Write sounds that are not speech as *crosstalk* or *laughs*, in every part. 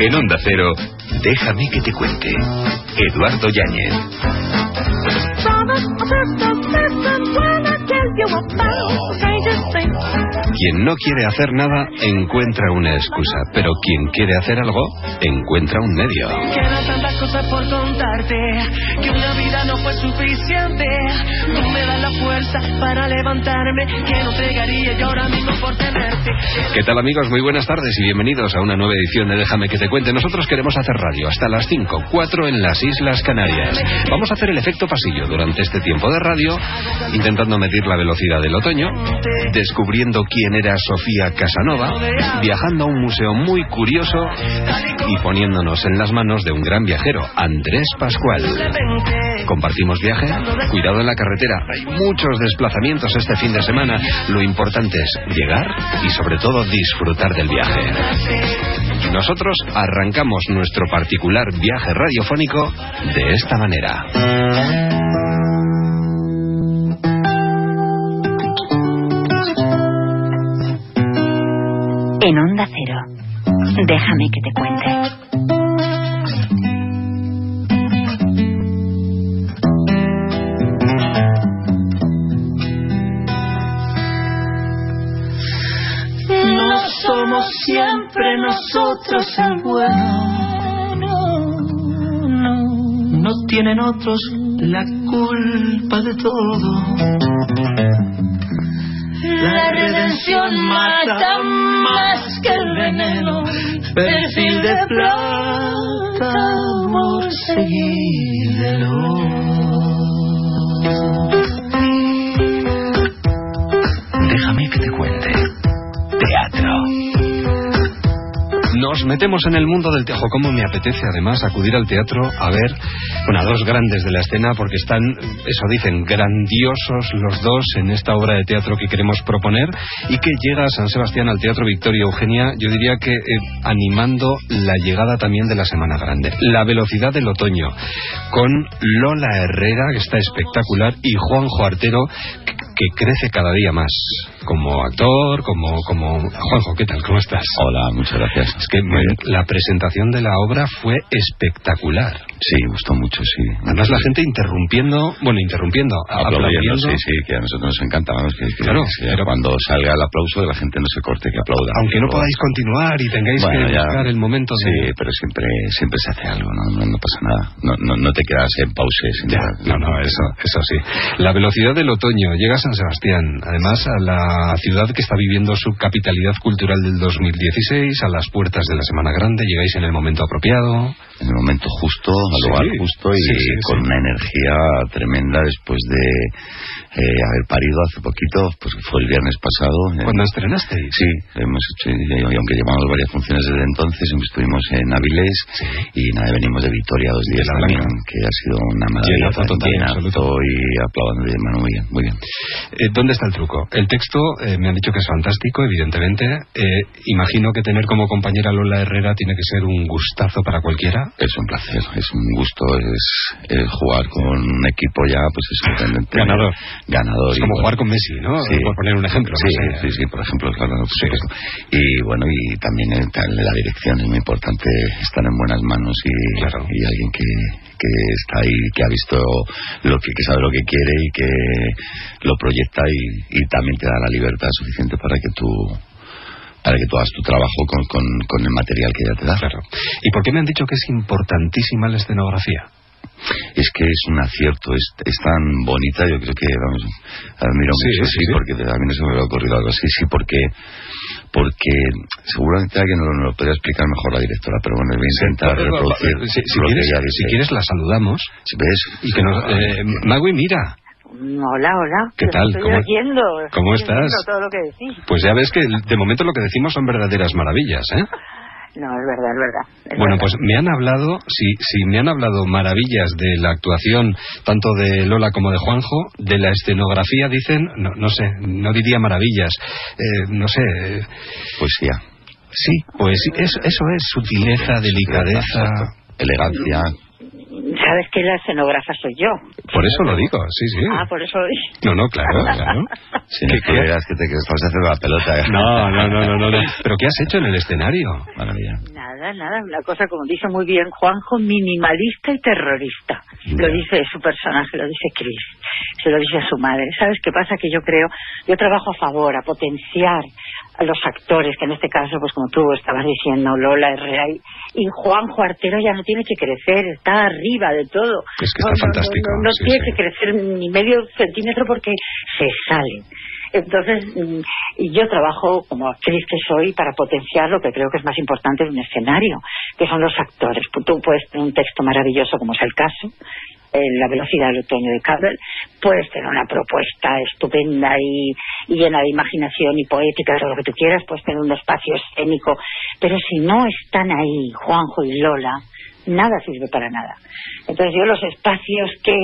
En Onda Cero, déjame que te cuente. Eduardo Yáñez. Quien no quiere hacer nada encuentra una excusa, pero quien quiere hacer algo encuentra un medio. Quedan tantas cosas por contarte que una vida no fue suficiente. Tú me das la fuerza para levantarme que no entregaría yo ahora mismo por tenerte. ¿Qué tal amigos? Muy buenas tardes y bienvenidos a una nueva edición de Déjame que te cuente. Nosotros queremos hacer radio hasta las 5, 4 en las Islas Canarias. Vamos a hacer el efecto pasillo durante este tiempo de radio, intentando medir la velocidad del otoño, descubriendo quién era Sofía Casanova, viajando a un museo muy curioso y poniéndonos en las manos de un gran viajero, Andrés Pascual. Compartimos viaje, cuidado en la carretera, hay muchos desplazamientos este fin de semana, lo importante es llegar y sobre todo disfrutar del viaje. Nosotros arrancamos nuestro particular viaje radiofónico de esta manera. En Onda Cero. Déjame que te cuente. Somos siempre nosotros el bueno. No, no tienen otros la culpa de todo. La redención mata más que el veneno. Perfil de plata, amor seguidero. Nos metemos en el mundo del teatro. ¿Cómo me apetece además acudir al teatro a ver bueno, a dos grandes de la escena porque están, eso dicen, grandiosos los dos en esta obra de teatro que queremos proponer y que llega a San Sebastián al Teatro Victoria Eugenia, yo diría que eh, animando la llegada también de la Semana Grande. La velocidad del otoño con Lola Herrera, que está espectacular, y Juanjo Artero, que crece cada día más como actor, como, como... Juanjo, ¿qué tal? ¿Cómo estás? Hola, muchas gracias. Es que me- la presentación de la obra fue espectacular. Sí, gustó mucho, sí. Además la gente interrumpiendo, bueno, interrumpiendo, Aplaudiendo, sí, sí, que a nosotros nos encanta. vamos, que, que- Claro, que pero- cuando salga el aplauso, la gente no se corte, que aplauda. Aunque no podáis continuar y tengáis Bueno, que ya- buscar el momento de... Sí, pero siempre siempre se hace algo, no, no, no pasa nada. No, no, no te quedas en pause. sin Ya, no, no, eso, eso sí. La velocidad del otoño llega a San Sebastián, además a la ciudad que está viviendo su capitalidad cultural del 2016, a las puertas de la Semana Grande, llegáis en el momento apropiado. En el momento justo, al Sí, lugar justo y sí, sí, con una energía tremenda después de eh, haber parido hace poquito, pues fue el viernes pasado. eh, ¿Cuándo estrenasteis? Sí, hemos hecho, y aunque llevamos varias funciones desde entonces, estuvimos en Avilés y nada, venimos de Victoria dos días también, que ha sido una maravilla. Llenazo y aplaudando de mano muy bien, muy bien. Eh, ¿Dónde está el truco? El texto eh, me han dicho que es fantástico, evidentemente. Imagino que tener como compañera Lola Herrera tiene que ser un gustazo para cualquiera. Es un placer, es un gusto, es, es jugar con un equipo ya, pues es realmente Ganador. ganador. Es como bueno, jugar con Messi, ¿no? Sí. Por poner un ejemplo. Sí, sé. sí, sí, por ejemplo, claro, por supuesto. Y bueno, y también el- tal- la dirección es muy importante, estar en buenas manos y, Claro. y alguien que, que está ahí, que ha visto lo que, que sabe lo que quiere y que lo proyecta y, y también te da la libertad suficiente para que tú para que tú hagas tu trabajo con, con, con el material que ya te da. Claro. ¿Y por qué me han dicho que es importantísima la escenografía? Es que es un acierto, es, es tan bonita, yo creo que, vamos, admiro Sí, mucho, sí, sí, porque a mí no se me había ocurrido algo así, sí, porque, porque seguramente alguien nos lo, podría explicar mejor la directora, pero bueno, voy a intentar reproducir Si, quieres, ella si dice. quieres la saludamos ves, y que nos... Eh, Magui, mira, Hola, hola. ¿Qué Pues tal? Estoy ¿Cómo- oyendo. cómo estoy estás? oyendo todo lo que decís. pues ya ves que de momento lo que decimos son verdaderas maravillas, ¿eh? *laughs* No, es verdad, es verdad. es Bueno, verdad. pues me han hablado, si, si me han hablado maravillas de la actuación tanto de Lola como de Juanjo, de la escenografía dicen, no, no sé, no diría maravillas, eh, no sé, eh, poesía, sí, pues eso, eso es sutileza, delicadeza. elegancia, Sabes que la escenógrafa soy yo. Por eso lo digo, sí, sí. Ah, por eso lo digo. No, no, claro, claro. *laughs* Si no creas que te que estabas haciendo la pelota. No, no, no, no, no, no. ¿Pero qué has hecho en el escenario? Maravilla. Nada, nada, una cosa como dice muy bien Juanjo, minimalista y terrorista. Lo dice su personaje, lo dice Chris, se lo dice a su madre. ¿Sabes qué pasa? Que yo creo, yo trabajo a favor, a potenciar los actores, que en este caso, pues como tú estabas diciendo, Lola Herrera y, y Juanjo Artero ya no tiene que crecer, está arriba de todo. Es que está No, fantástico, No, no sí, tiene sí. que crecer ni medio centímetro porque se sale. Entonces, mm, yo trabajo como actriz que soy para potenciar lo que creo que es más importante de un escenario, que son los actores. Tú puedes tener un texto maravilloso, como es el caso, en La velocidad del otoño de Campbell, puedes tener una propuesta estupenda y, y llena de imaginación y poética, todo lo que tú quieras, puedes tener un espacio escénico, pero si no están ahí Juanjo y Lola, nada sirve para nada. Entonces yo los espacios que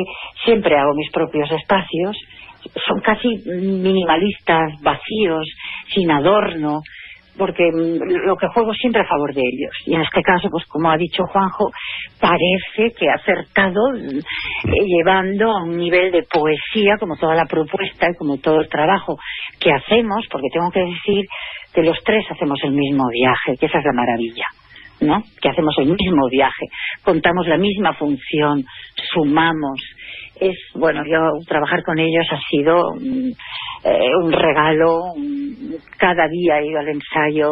siempre hago mis propios espacios son casi minimalistas, vacíos, sin adorno, porque mm, lo que juego siempre a favor de ellos. Y en este caso, pues como ha dicho Juanjo, parece que ha acertado mm, eh, llevando a un nivel de poesía, como toda la propuesta y como todo el trabajo que hacemos, porque tengo que decir que los tres hacemos el mismo viaje, que esa es la maravilla. ¿no? Que hacemos el mismo viaje, contamos la misma función, sumamos. Es, bueno, yo trabajar con ellos ha sido mm, eh, un regalo. Cada día he ido al ensayo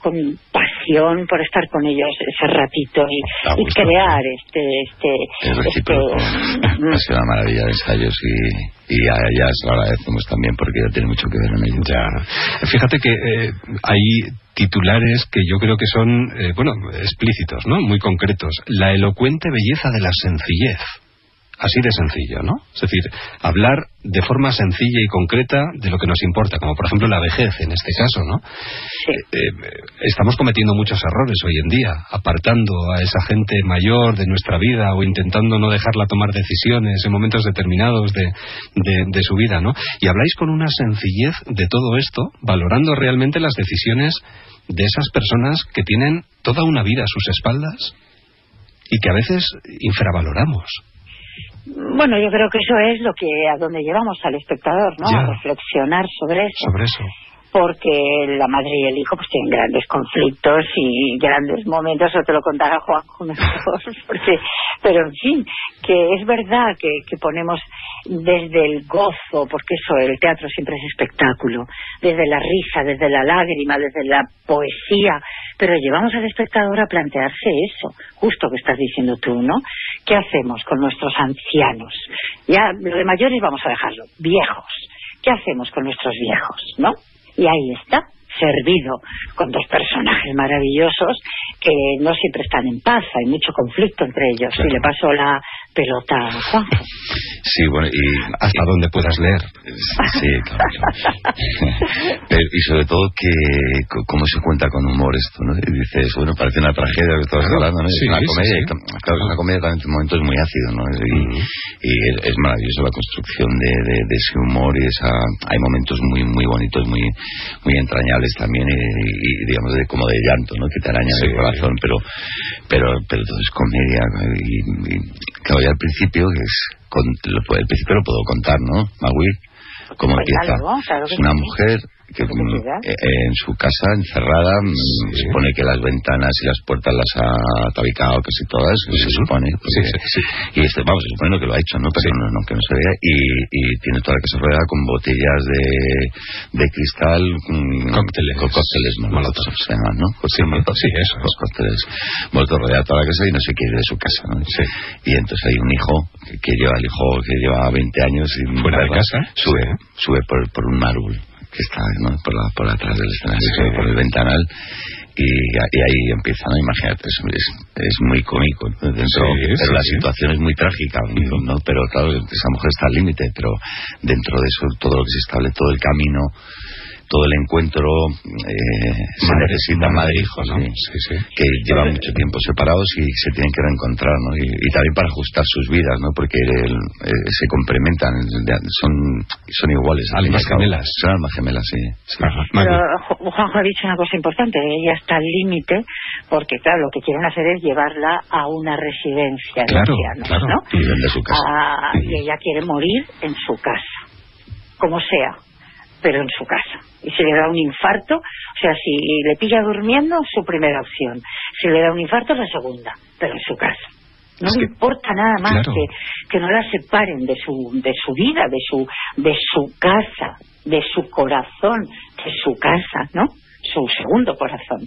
con pasión por estar con ellos ese ratito y, y crear este, este, Es este, *laughs* Ha sido una maravilla de ensayos y, y a ella se lo agradecemos también porque ella tiene mucho que ver en ello. Ya. Fíjate que eh, hay titulares que yo creo que son, eh, bueno, explícitos, ¿no? Muy concretos. La elocuente belleza de la sencillez. Así de sencillo, ¿no? Es decir, hablar de forma sencilla y concreta de lo que nos importa, como por ejemplo la vejez en este caso, ¿no? sí. Eh, eh, estamos cometiendo muchos errores hoy en día, apartando a esa gente mayor de nuestra vida o intentando no dejarla tomar decisiones en momentos determinados de, de- de su vida, ¿no? Y habláis con una sencillez de todo esto, valorando realmente las decisiones de esas personas que tienen toda una vida a sus espaldas y que a veces infravaloramos. Bueno, yo creo que eso es lo que a donde llevamos al espectador, ¿no? Ya. A reflexionar sobre eso. Sobre eso. Porque la madre y el hijo pues tienen grandes conflictos y grandes momentos, o te lo contará Juanjo mejor, *laughs* porque, pero en fin, que es verdad que, que ponemos desde el gozo, porque eso, el teatro siempre es espectáculo, desde la risa, desde la lágrima, desde la poesía, pero llevamos al espectador a plantearse eso, justo que estás diciendo tú, ¿no? ¿Qué hacemos con nuestros ancianos? Ya, lo de mayores vamos a dejarlo, viejos. ¿Qué hacemos con nuestros viejos, no? Y ahí está, servido con dos personajes maravillosos que no siempre están en paz, hay mucho conflicto entre ellos. Claro. Y le paso la pelota. Sí, bueno, y Hasta donde puedas leer. Sí, claro. Pero, y sobre todo que cómo se cuenta con humor esto, ¿no? Y dices, bueno, parece una tragedia lo que estabas Claro, hablando, ¿no? sí, es una sí, comedia, sí. y tam- claro, es una comedia también en momentos muy ácido, ¿no? Y, y es, es maravilloso la construcción de, de, de ese humor y esa, hay momentos muy muy bonitos, muy muy entrañables también y, y, digamos de, como de llanto, ¿no? Que te arañan Sí. el corazón, pero pero pero todo es comedia y, y claro, ya al principio que es con, lo, al principio lo puedo contar, ¿no? Magui, cómo Pues empieza. claro es una sí. mujer que mm, eh, en su casa encerrada mm, se supone que las ventanas y las puertas las ha tabicado casi todas se supone Sí, porque- sí, sí. y este vamos se supone que lo ha hecho no pero no, no, que no se vea. Y, y tiene toda la casa rodeada con botellas de, de cristal mm, Cócteles. con cócteles molotov se llaman no Cócteles molotov. sí, eso. los cócteles. Molotov rodeada toda la casa y no se quiere de su casa ¿no? Y entonces hay un hijo que, que lleva el hijo que lleva 20 años sin Fuera de casa. sube sube por, por un árbol que está ¿no? por, la, por atrás del escenario, Sí. por el ventanal y, y ahí empieza, ¿no? Imagínate, es, es, es muy cómico, ¿no? dentro, Sí, pero sí, la situación es muy trágica, ¿no? Pero claro, esa mujer está al límite, pero dentro de eso todo lo que se estable, todo el camino todo el encuentro eh, se necesita madre- madre-hijo, ¿no? sí, sí, sí. que llevan mucho tiempo separados y se tienen que reencontrar, ¿no? Y, y también para ajustar sus vidas, ¿no? Porque el- eh, se complementan, de- son, son iguales. Almas gemelas. Son almas gemelas, sí. Pero Juanjo ha dicho una cosa importante, ella está al límite, porque claro, lo que quieren hacer es llevarla a una residencia de Claro, ancianos, claro. ¿no? Y su casa. Ah, y ella quiere morir en su casa, como sea, pero en su casa. Y si le da un infarto, o sea, si le pilla durmiendo, su primera opción. Si le da un infarto, la segunda, pero en su casa. No le importa nada más claro. que, que no la separen de su, de su vida, de su, de su casa, de su corazón, de su casa, ¿no? Su segundo corazón.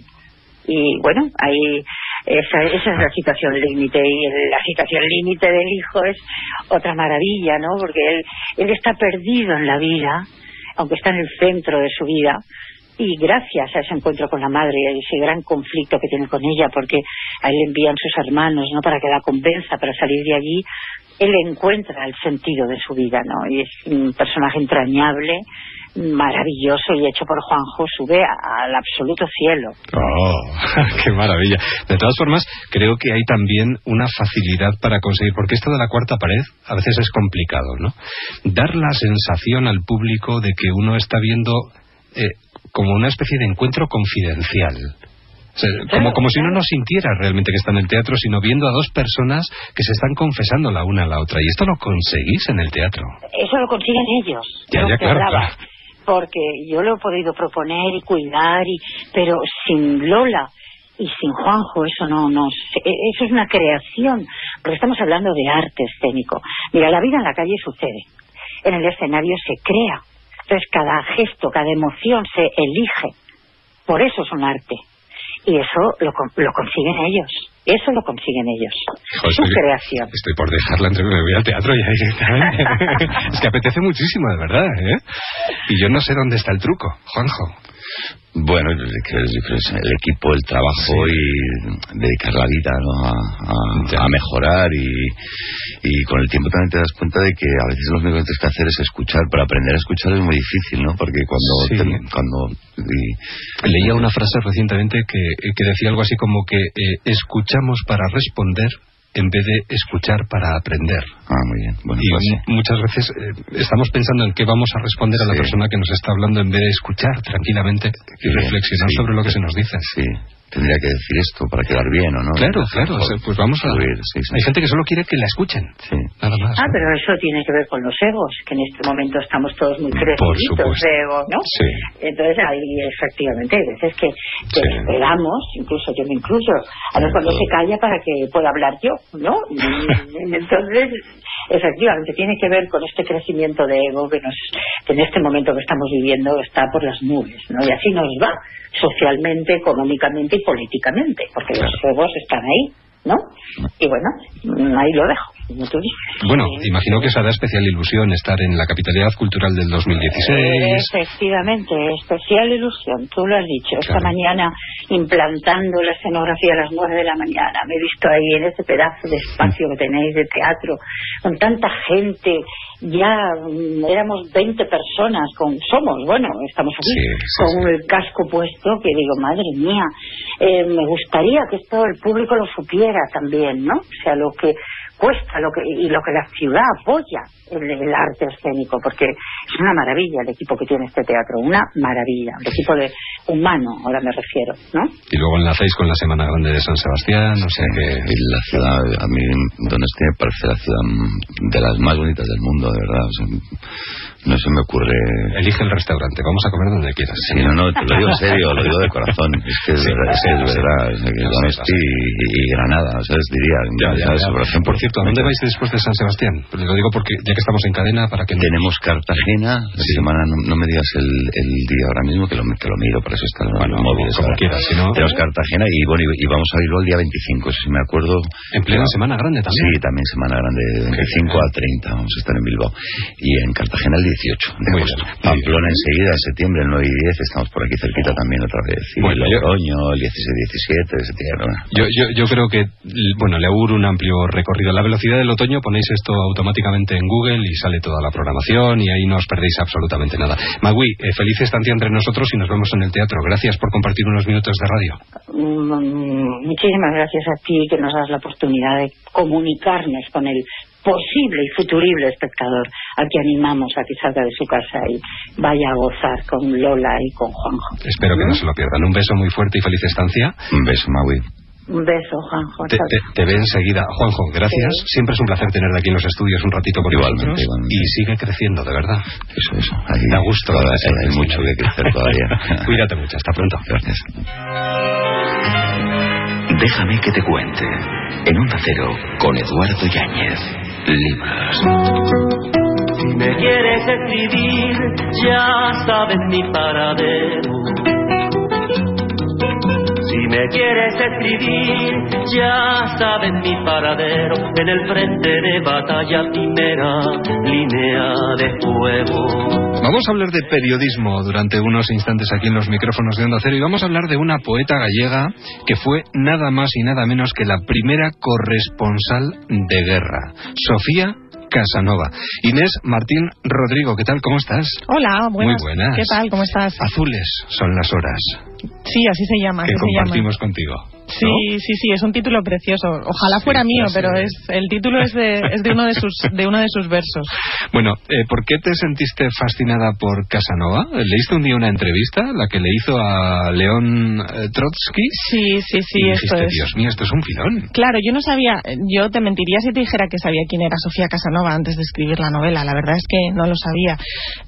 Y bueno, ahí esa, esa es la situación límite y el- la situación límite del hijo es otra maravilla, ¿no? Porque él, él está perdido en la vida, aunque está en el centro de su vida, y gracias a ese encuentro con la madre y ese gran conflicto que tiene con ella, porque a él le envían sus hermanos, ¿no? Para que la convenza para salir de allí, él encuentra el sentido de su vida, ¿no? Y es un personaje entrañable, maravilloso y hecho por Juanjo, sube al absoluto cielo. Oh, *laughs* qué maravilla. De todas formas, creo que hay también una facilidad para conseguir, porque esto de la cuarta pared a veces es complicado, ¿no? Dar la sensación al público de que uno está viendo eh, como una especie de encuentro confidencial. O sea, como, como si uno no sintiera realmente que está en el teatro, sino viendo a dos personas que se están confesando la una a la otra. Y esto lo conseguís en el teatro. Eso lo consiguen ellos. Ya, ya, claro. Porque yo lo he podido proponer y cuidar, y, pero sin Lola y sin Juanjo, eso no, no, e- eso es una creación, porque estamos hablando de arte escénico. Mira, la vida en la calle sucede, en el escenario se crea, entonces cada gesto, cada emoción se elige, por eso es un arte. Y eso lo, lo consiguen ellos, eso lo consiguen ellos. Su estoy- creación. Estoy por dejarla entre me voy al teatro ya directamente. *laughs* es que apetece muchísimo, de verdad, ¿eh? Y yo no sé dónde está el truco, Juanjo. Bueno, yo creo, yo creo que es el equipo, el trabajo y dedicar la vida ¿no? a, a- a mejorar y, y con el tiempo también te das cuenta de que a veces lo único que tienes que hacer es escuchar, pero aprender a escuchar es muy difícil, ¿no? Porque cuando... Sí. te- cuando y- Leía una frase recientemente que, que decía algo así como que eh, escuchamos para responder en vez de escuchar para aprender. ah, muy bien. Bueno, Y pues sí. muchas veces eh, estamos pensando en qué vamos a responder a la Sí. persona que nos está hablando en vez de escuchar tranquilamente y Sí, reflexionar sobre lo que se nos dice. Sí, tendría que decir esto para quedar bien, ¿o no? Claro, claro. o sea, pues vamos a... Sí, sí. Hay gente que solo quiere que la escuchen. Sí. Nada más. Ah, ¿no? pero eso tiene que ver con los egos, que en este momento estamos todos muy supuesto. de ego, ¿no? Sí. Entonces, ahí efectivamente, hay veces que, que Sí. esperamos, incluso yo me incluyo, a ver cuando se calla para que pueda hablar yo, ¿no? *laughs* Entonces, efectivamente, tiene que ver con este crecimiento de ego que, nos, que en este momento que estamos viviendo está por las nubes, ¿no? Y así nos va, socialmente, económicamente y políticamente, porque los egos están ahí, ¿no? Y bueno, ahí lo dejo. Bueno, Sí. imagino que os hará especial ilusión estar en la capitalidad cultural del 2016. Efectivamente, especial ilusión, tú lo has dicho. Esta mañana, implantando la escenografía a las nueve de la mañana, me he visto ahí en ese pedazo de espacio que tenéis de teatro, con tanta gente, ya mm, éramos 20 personas, con somos, bueno, estamos aquí, Sí, sí, con el casco puesto, que digo, madre mía, eh, me gustaría que esto el público lo supiera también, ¿no? O sea, lo que cuesta lo que, y lo que la ciudad apoya el, el, arte escénico, porque es una maravilla el equipo que tiene este teatro, una maravilla, el equipo de humano, ahora me refiero, ¿no? Y luego enlazáis con la Semana Grande de San Sebastián, o sea que... Y la ciudad, a mí, Donostia me parece la ciudad de las más bonitas del mundo, de verdad, o sea, no se me ocurre... Elige el restaurante, vamos a comer donde quieras. Sí, no, no, te lo digo en serio, lo digo de corazón, es que es, verdad, sí, es y, Granada, o diría, ya, ya, ya, por 100%. Perfecto. ¿A dónde vais después de San Sebastián? Pues lo digo porque ya que estamos en cadena, para que no... Tenemos Cartagena, la sí. semana, no, no, me digas el, el, día ahora mismo, que lo, que lo miro, para eso está bueno, los móviles. Como quieras, si no... Tenemos Cartagena y, bueno, y, y vamos a irlo el día 25, si me acuerdo. ¿En plena semana grande también? Sí, también semana grande, de 25 a 30, vamos a estar en Bilbao. Y en Cartagena el 18 de Muy agosto. Bien. Pamplona sí. enseguida, en septiembre, el 9 y 10, estamos por aquí cerquita oh. también otra vez. Y bueno, Logroño, el 16 17 de septiembre. Yo, yo, yo creo que, bueno, le auguro un amplio recorrido la velocidad del otoño ponéis esto automáticamente en Google y sale toda la programación y ahí no os perdéis absolutamente nada. Magui, eh, feliz estancia entre nosotros y nos vemos en el teatro. Gracias por compartir unos minutos de radio. Mm, muchísimas gracias a ti que nos das la oportunidad de comunicarnos con el posible y futurible espectador al que animamos a que salga de su casa y vaya a gozar con Lola y con Juanjo. Espero que no se lo pierdan. Un beso muy fuerte y feliz estancia. Un beso, Maui. Un beso, Juanjo. Te, te, te ve enseguida. Juanjo, gracias. Sí. Siempre es un placer tenerte aquí en los estudios un ratito por Igualmente, nosotros. igualmente. Y sigue creciendo, de verdad. Eso, eso. Ahí Da gusto. toda- hay, hay mucho que crecer todavía. *laughs* Cuídate mucho. Hasta pronto. Gracias. Déjame que te cuente. En Onda Cero, con Eduardo Yáñez. Libros. Si me quieres escribir, ya sabes mi paradero. Si me quieres escribir, ya sabes mi paradero. En el frente de batalla, primera línea de fuego. Vamos a hablar de periodismo durante unos instantes aquí en los micrófonos de Onda Cero y vamos a hablar de una poeta gallega que fue nada más y nada menos que la primera corresponsal de guerra, Sofía Casanova. Inés Martín Rodrigo, ¿qué tal? ¿Cómo estás? Hola, buenas. Muy buenas. ¿Qué tal? ¿Cómo estás? Azules son las horas Sí, así se llama. que así se llama. compartimos contigo. Sí, ¿no? sí, sí, es un título precioso. Ojalá fuera Sí, mío, sí. pero es el título es de, es de uno de sus de uno de sus versos. Bueno, eh, ¿por qué te sentiste fascinada por Casanova? ¿Leíste un día una entrevista, la que le hizo a León eh, Trotsky? Sí, sí, sí, y esto dijiste, es. Dios mío, esto es un filón. Claro, yo no sabía, yo te mentiría si te dijera que sabía quién era Sofía Casanova antes de escribir la novela. La verdad es que no lo sabía.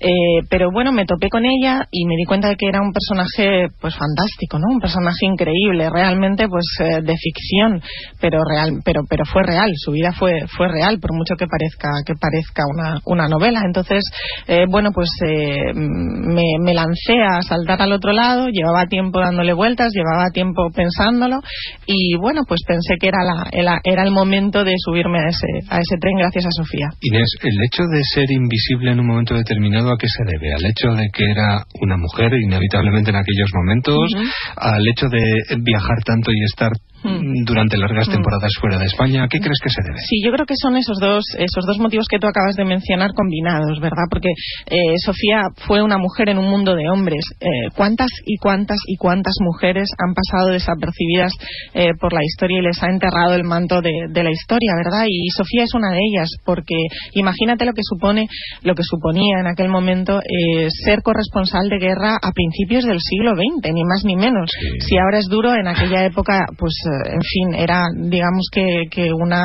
Eh, pero bueno, me topé con ella y me di cuenta de que era un personaje, pues fantástico, ¿no? Un personaje increíble, realmente, pues eh, de ficción, pero real, pero pero fue real. Su vida fue fue real, por mucho que parezca que parezca una una novela. Entonces, eh, bueno, pues eh, me, me lancé a saltar al otro lado. Llevaba tiempo dándole vueltas, llevaba tiempo pensándolo y bueno, pues pensé que era la era, era el momento de subirme a ese a ese tren gracias a Sofía. Inés, el hecho de ser invisible en un momento determinado, ¿a qué se debe? ¿Al hecho de que era una mujer inevitablemente en aquellos momentos? ¿Al hecho de viajar tanto y estar mm, durante largas Mm. temporadas fuera de España? ¿A qué crees que se debe? Sí, yo creo que son esos dos, esos dos motivos que tú acabas de mencionar combinados, ¿verdad? Porque eh, Sofía fue una mujer en un mundo de hombres. Eh, ¿Cuántas y cuántas y cuántas mujeres han pasado desapercibidas eh, por la historia y les ha enterrado el manto de, de la historia, ¿verdad? Y Sofía es una de ellas, porque imagínate lo que supone, lo que suponía en aquel momento eh, ser corresponsal de guerra a principios del siglo XX, ni más ni menos. Sí. Si ahora es duro, en aquella época, pues, en fin, era, digamos que, que una,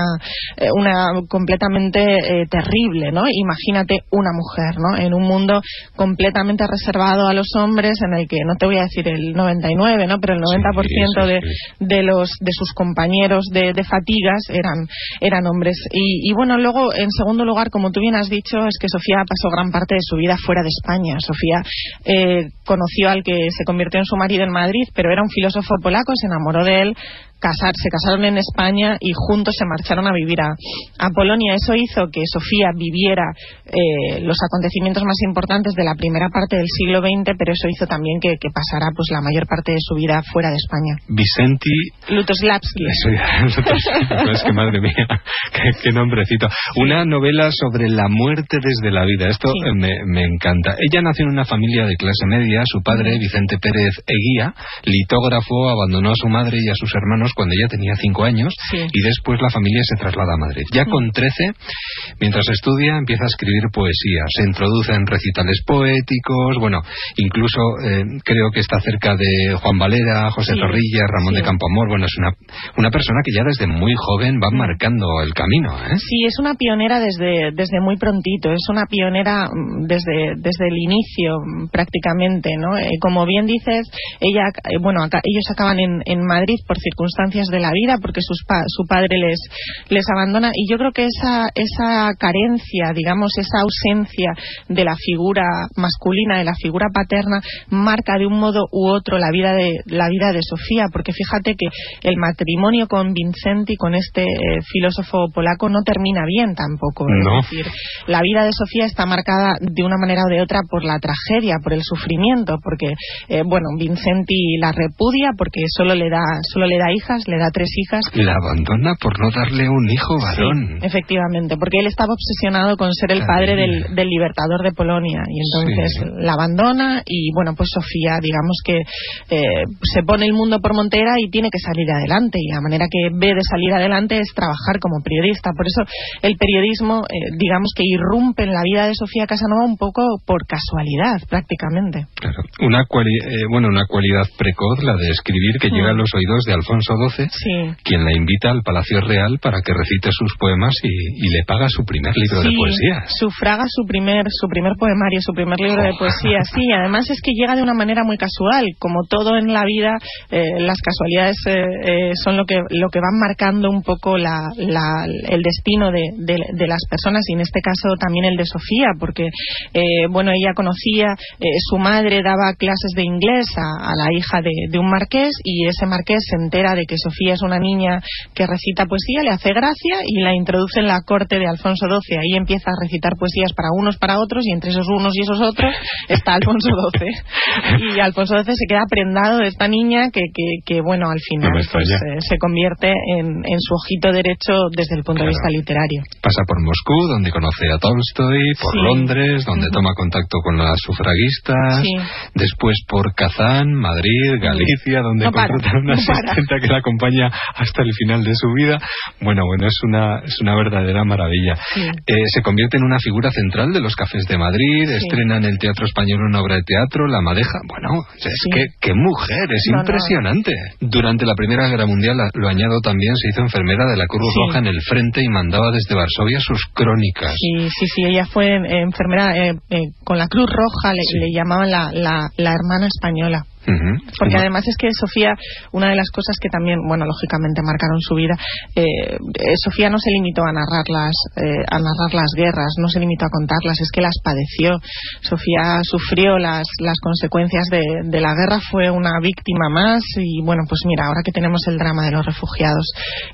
eh, una completamente eh, terrible, ¿no? Imagínate una mujer, ¿no? En un mundo completamente reservado a los hombres, en el que, no te voy a decir el 99, ¿no? Pero el 90% sí, de, sí. de los de sus compañeros de, de fatigas eran eran hombres y, y bueno luego en segundo lugar como tú bien has dicho es que Sofía pasó gran parte de su vida fuera de España Sofía eh, conoció al que se convirtió en su marido en Madrid pero era un filósofo polaco se enamoró de él casar, se casaron en España y juntos se marcharon a vivir a, a Polonia. Eso hizo que Sofía viviera eh, los acontecimientos más importantes de la primera parte del siglo XX, pero eso hizo también que, que pasara pues la mayor parte de su vida fuera de España. Vicenti Lutoslavski. *laughs* Es que madre mía, *laughs* qué, qué nombrecito. Una novela sobre la muerte desde la vida. Esto Sí. me, me encanta. Ella nació en una familia de clase media. Su padre, Vicente Pérez Eguía, litógrafo, abandonó a su madre y a sus hermanos cuando ella tenía cinco años Sí. y después la familia se traslada a Madrid. Ya con 13, mientras estudia, empieza a escribir poesía. Se introduce en recitales poéticos. Bueno, incluso eh, creo que está cerca de Juan Valera, José Sí. Zorrilla, Ramón Sí. de Campoamor. Bueno, es una, una persona que ya desde muy joven va marcando el camino, ¿eh? Sí, es una pionera desde, desde muy prontito, es una pionera mm, desde, desde el inicio mm, prácticamente, ¿no? Eh, como bien dices, ella, eh, bueno, acá- ellos acaban en, en Madrid por circunstancias de la vida, porque sus pa- su padre les, les abandona, y yo creo que esa, esa carencia, digamos, esa ausencia de la figura masculina, de la figura paterna, marca de un modo u otro la vida de, la vida de Sofía, porque fíjate que el matrimonio con Vincenti, con este eh, filósofo polaco, no termina bien tampoco. No. Es decir, la vida de Sofía está marcada de una manera o de otra por la tragedia, por el sufrimiento, porque, eh, bueno, Vincenti la repudia porque solo le da, solo le da hijas hijas, le da tres hijas. La abandona por no darle un hijo varón. Sí, efectivamente, porque él estaba obsesionado con ser el padre del, del libertador de Polonia y entonces Sí. la abandona y bueno, pues Sofía, digamos que eh, se pone el mundo por montera y tiene que salir adelante y la manera que ve de salir adelante es trabajar como periodista. Por eso el periodismo, eh, digamos que irrumpe en la vida de Sofía Casanova un poco por casualidad, prácticamente. Claro. Una, eh, bueno, una cualidad precoz, la de escribir, que llega a los oídos de Alfonso XII. Sí. quien la invita al Palacio Real para que recite sus poemas y, y le paga su primer libro de Sí, poesías. Sufraga su primer, su primer poemario, su primer libro de poesía. Sí, además es que llega de una manera muy casual. Como todo en la vida, eh, las casualidades eh, eh, son lo que, lo que van marcando un poco la, la- el destino de, de- de las personas y en este caso también el de Sofía, porque, eh, bueno, ella conocía, eh, su madre daba clases de inglés a, a la hija de, de un marqués y ese marqués se entera de que Sofía es una niña que recita poesía, le hace gracia y la introduce en la corte de Alfonso XII. Ahí empieza a recitar poesías para unos, para otros y entre esos unos y esos otros está Alfonso XII. *laughs* Y Alfonso XII se queda prendado de esta niña que, que, que, bueno, al final No pues, eh, se convierte en, en su ojito derecho desde el punto de Claro. vista literario. Pasa por Moscú, donde conoce a Tolstoy, por Sí. Londres, donde Ujú. toma contacto con las sufragistas, Sí. después por Kazán, Madrid, Galicia, donde No para, contrata a una no asistenta que la acompaña hasta el final de su vida. Bueno, bueno, es una, es una verdadera maravilla. Sí. Eh, se convierte en una figura central de los cafés de Madrid, Sí. estrena en el Teatro Español una obra de teatro, La Madeja. Bueno, es Sí. que, qué mujer, es No, no. impresionante. Durante la Primera Guerra Mundial, lo añado también, se hizo enfermera de la Cruz. Roja en el frente y mandaba desde Varsovia sus crónicas. Sí, sí, sí, ella fue eh, enfermera eh, eh, con la Cruz Roja, le, le llamaban la, la, la hermana española. Porque además es que Sofía, una de las cosas que también, bueno, lógicamente marcaron su vida, eh, eh, Sofía no se limitó a narrar las, eh, a narrar las guerras, no se limitó a contarlas, es que las padeció. Sofía sufrió las, las consecuencias de, de la guerra, fue una víctima más y bueno, pues mira, ahora que tenemos el drama de los refugiados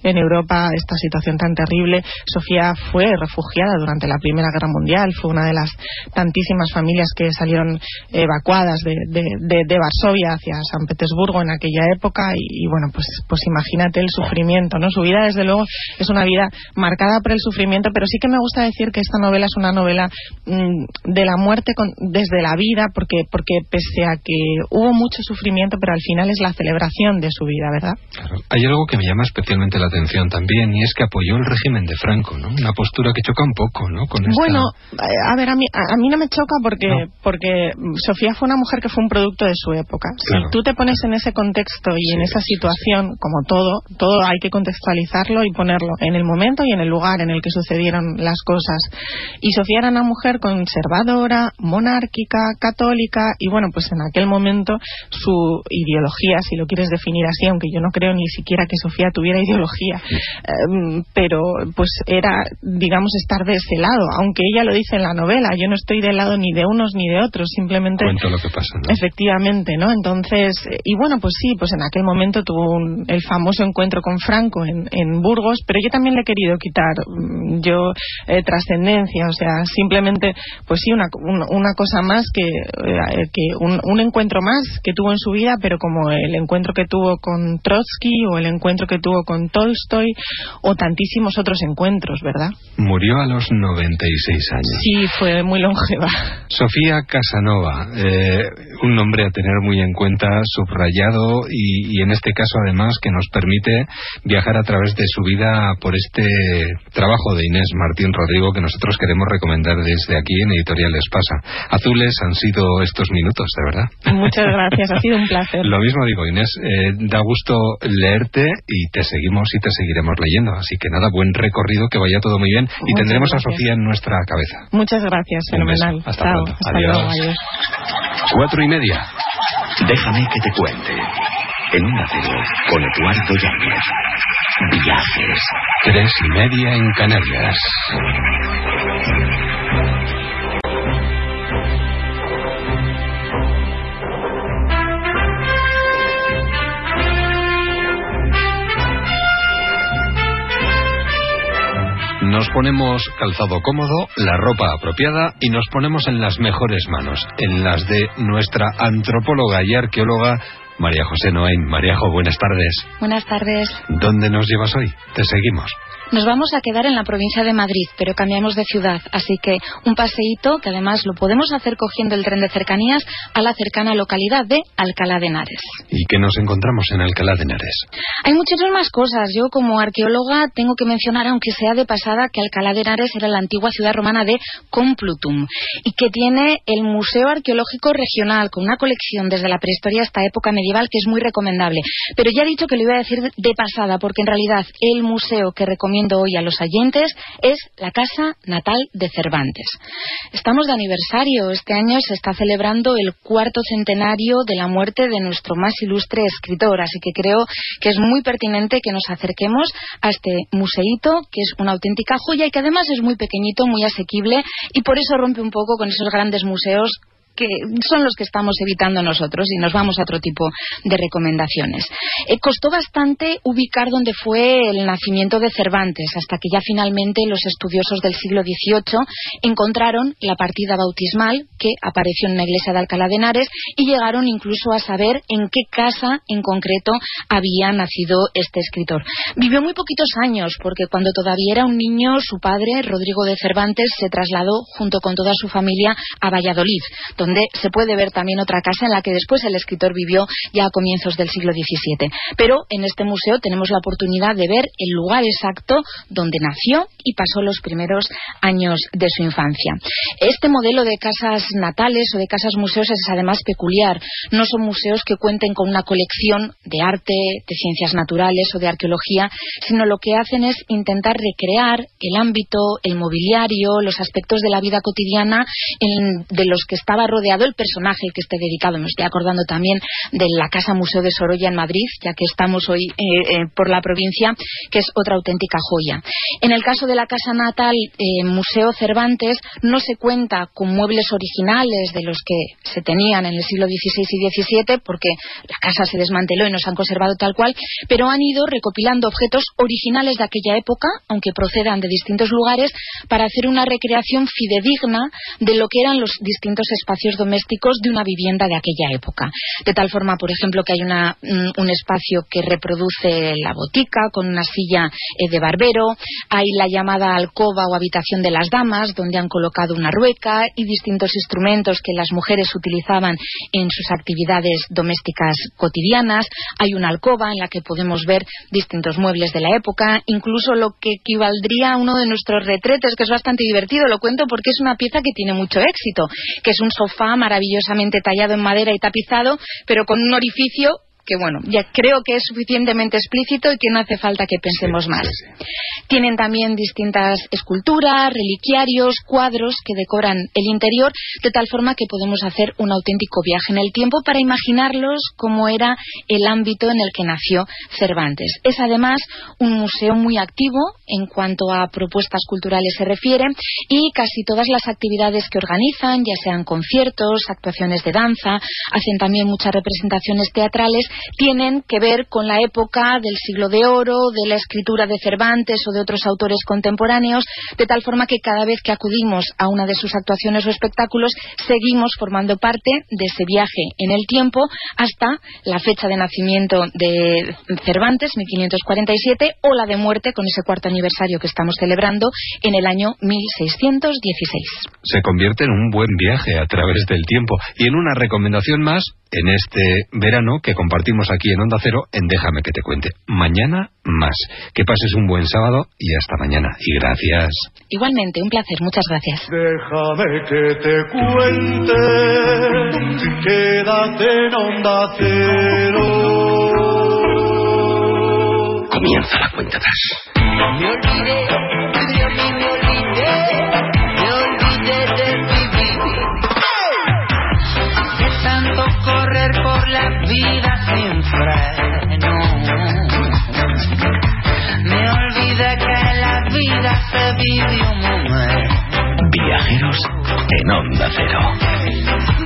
en Europa, esta situación tan terrible, Sofía fue refugiada durante la Primera Guerra Mundial, fue una de las tantísimas familias que salieron evacuadas de, de, de, de Varsovia hacia San Petersburgo en aquella época y, y, bueno, pues, pues imagínate el sufrimiento, ¿no? Su vida, desde luego, es una vida marcada por el sufrimiento, pero sí que me gusta decir que esta novela es una novela mm, de la muerte con- desde la vida, porque, porque pese a que hubo mucho sufrimiento, pero al final es la celebración de su vida, ¿verdad? Claro. Hay algo que me llama especialmente la atención también, y es que apoyó el régimen de Franco, ¿no? Una postura que choca un poco, ¿no? Con esta... Bueno, eh, a ver, a mí, a, a mí no me choca porque, No. porque Sofía fue una mujer que fue un producto de su época. Claro. Si tú te pones en ese contexto y en esa sí, situación, como todo, todo hay que contextualizarlo y ponerlo en el momento y en el lugar en el que sucedieron las cosas. Y Sofía era una mujer conservadora, monárquica, católica, y bueno, pues en aquel momento su ideología, si lo quieres definir así, aunque yo no creo ni siquiera que Sofía tuviera ideología, eh, pero pues era, digamos, estar de ese lado, aunque ella lo dice en la novela, yo no estoy del lado ni de unos ni de otros, simplemente Cuento lo que pasa, ¿no? Efectivamente, ¿no? Entonces, y bueno, pues sí, pues en aquel momento tuvo un- el famoso encuentro con Franco en, en Burgos, pero yo también le he querido quitar mm, yo eh, trascendencia, o sea, simplemente, pues sí, una, un- una cosa más que, eh, que un, un encuentro más que tuvo en su vida, pero como el encuentro que tuvo con Trotsky o el encuentro que tuvo con Tolstoy o tantísimos otros encuentros, ¿verdad? Murió a los 96 años. Sí, fue muy longeva. Sofía Casanova, eh, un nombre a tener muy en cuenta, subrayado y, y en este caso además que nos permite viajar a través de su vida por este trabajo de Inés Martín Rodrigo que nosotros queremos recomendar desde aquí en Editoriales Pasa. Azules han sido estos minutos, de verdad. Muchas gracias, ha sido un placer. *laughs* Lo mismo digo, Inés, eh, da gusto leerte y te seguimos y te seguiremos leyendo. Así que nada, buen recorrido, que vaya todo muy bien y Muchas tendremos gracias. a Sofía en nuestra cabeza. Muchas gracias, fenomenal. Hasta Chao, pronto. hasta Adiós. luego, adiós. Cuatro y media. Déjame que te cuente. En un acero con Eduardo Yáñez. Viajes. Tres y media en Canarias. Nos ponemos calzado cómodo, la ropa apropiada y nos ponemos en las mejores manos, en las de nuestra antropóloga y arqueóloga María José Noain. Maríajo, buenas tardes. Buenas tardes. ¿Dónde nos llevas hoy? Te seguimos. Nos vamos a quedar en la provincia de Madrid, pero cambiamos de ciudad, así que un paseíto que además lo podemos hacer cogiendo el tren de cercanías a la cercana localidad de Alcalá de Henares. ¿Y qué nos encontramos en Alcalá de Henares? Hay muchísimas más cosas. Yo como arqueóloga tengo que mencionar, aunque sea de pasada, que Alcalá de Henares era la antigua ciudad romana de Complutum y que tiene el Museo Arqueológico Regional con una colección desde la prehistoria hasta época medieval que es muy recomendable. Pero ya he dicho que lo iba a decir de pasada porque en realidad el museo que recomiendo hoy a los oyentes es la Casa Natal de Cervantes. Estamos de aniversario. Este año se está celebrando el cuarto centenario de la muerte de nuestro más ilustre escritor, así que creo que es muy pertinente que nos acerquemos a este museíto, que es una auténtica joya y que además es muy pequeñito, muy asequible y por eso rompe un poco con esos grandes museos que son los que estamos evitando nosotros y nos vamos a otro tipo de recomendaciones. Eh, costó bastante ubicar dónde fue el nacimiento de Cervantes, hasta que ya finalmente los estudiosos del siglo XVIII encontraron la partida bautismal que apareció en la iglesia de Alcalá de Henares y llegaron incluso a saber en qué casa en concreto había nacido este escritor. Vivió muy poquitos años, porque cuando todavía era un niño, su padre, Rodrigo de Cervantes, se trasladó junto con toda su familia a Valladolid, donde se puede ver también otra casa en la que después el escritor vivió ya a comienzos del siglo XVII. Pero en este museo tenemos la oportunidad de ver el lugar exacto donde nació y pasó los primeros años de su infancia. Este modelo de casas natales o de casas museos es además peculiar. No son museos que cuenten con una colección de arte, de ciencias naturales o de arqueología, sino lo que hacen es intentar recrear el ámbito, el mobiliario, los aspectos de la vida cotidiana de los que estaba rodeado el personaje que esté dedicado. Me estoy acordando también de la Casa Museo de Sorolla en Madrid, ya que estamos hoy eh, eh, por la provincia, que es otra auténtica joya. En el caso de la Casa Natal eh, Museo Cervantes, no se cuenta con muebles originales de los que se tenían en el siglo XVI y XVII, porque la casa se desmanteló y no se han conservado tal cual, pero han ido recopilando objetos originales de aquella época, aunque procedan de distintos lugares, para hacer una recreación fidedigna de lo que eran los distintos espacios domésticos de una vivienda de aquella época. De tal forma, por ejemplo, que hay mm, un espacio que reproduce la botica con una silla eh, de barbero, hay la llamada alcoba o habitación de las damas, donde han colocado una rueca y distintos instrumentos que las mujeres utilizaban en sus actividades domésticas cotidianas. Hay una alcoba en la que podemos ver distintos muebles de la época, incluso lo que equivaldría a uno de nuestros retretes, que es bastante divertido, lo cuento porque es una pieza que tiene mucho éxito, que es un sofá maravillosamente tallado en madera y tapizado, pero con un orificio que bueno, ya creo que es suficientemente explícito y que no hace falta que pensemos más. Tienen también distintas esculturas, reliquiarios, cuadros que decoran el interior, de tal forma que podemos hacer un auténtico viaje en el tiempo para imaginarlos cómo era el ámbito en el que nació Cervantes. Es además un museo muy activo en cuanto a propuestas culturales se refiere y casi todas las actividades que organizan, ya sean conciertos, actuaciones de danza, hacen también muchas representaciones teatrales tienen que ver con la época del siglo de oro, de la escritura de Cervantes o de otros autores contemporáneos, de tal forma que cada vez que acudimos a una de sus actuaciones o espectáculos, seguimos formando parte de ese viaje en el tiempo hasta la fecha de nacimiento de Cervantes, 1547, o la de muerte, con ese cuarto aniversario que estamos celebrando, en el año 1616. Se convierte en un buen viaje a través del tiempo y en una recomendación más en este verano que compartimos aquí en Onda Cero en Déjame que te cuente. Mañana más. Que pases un buen sábado y hasta mañana. Y gracias. Igualmente, un placer. Muchas gracias. Déjame que te cuente. Quédate en Onda Cero. Comienza la cuenta atrás. En Onda Cero.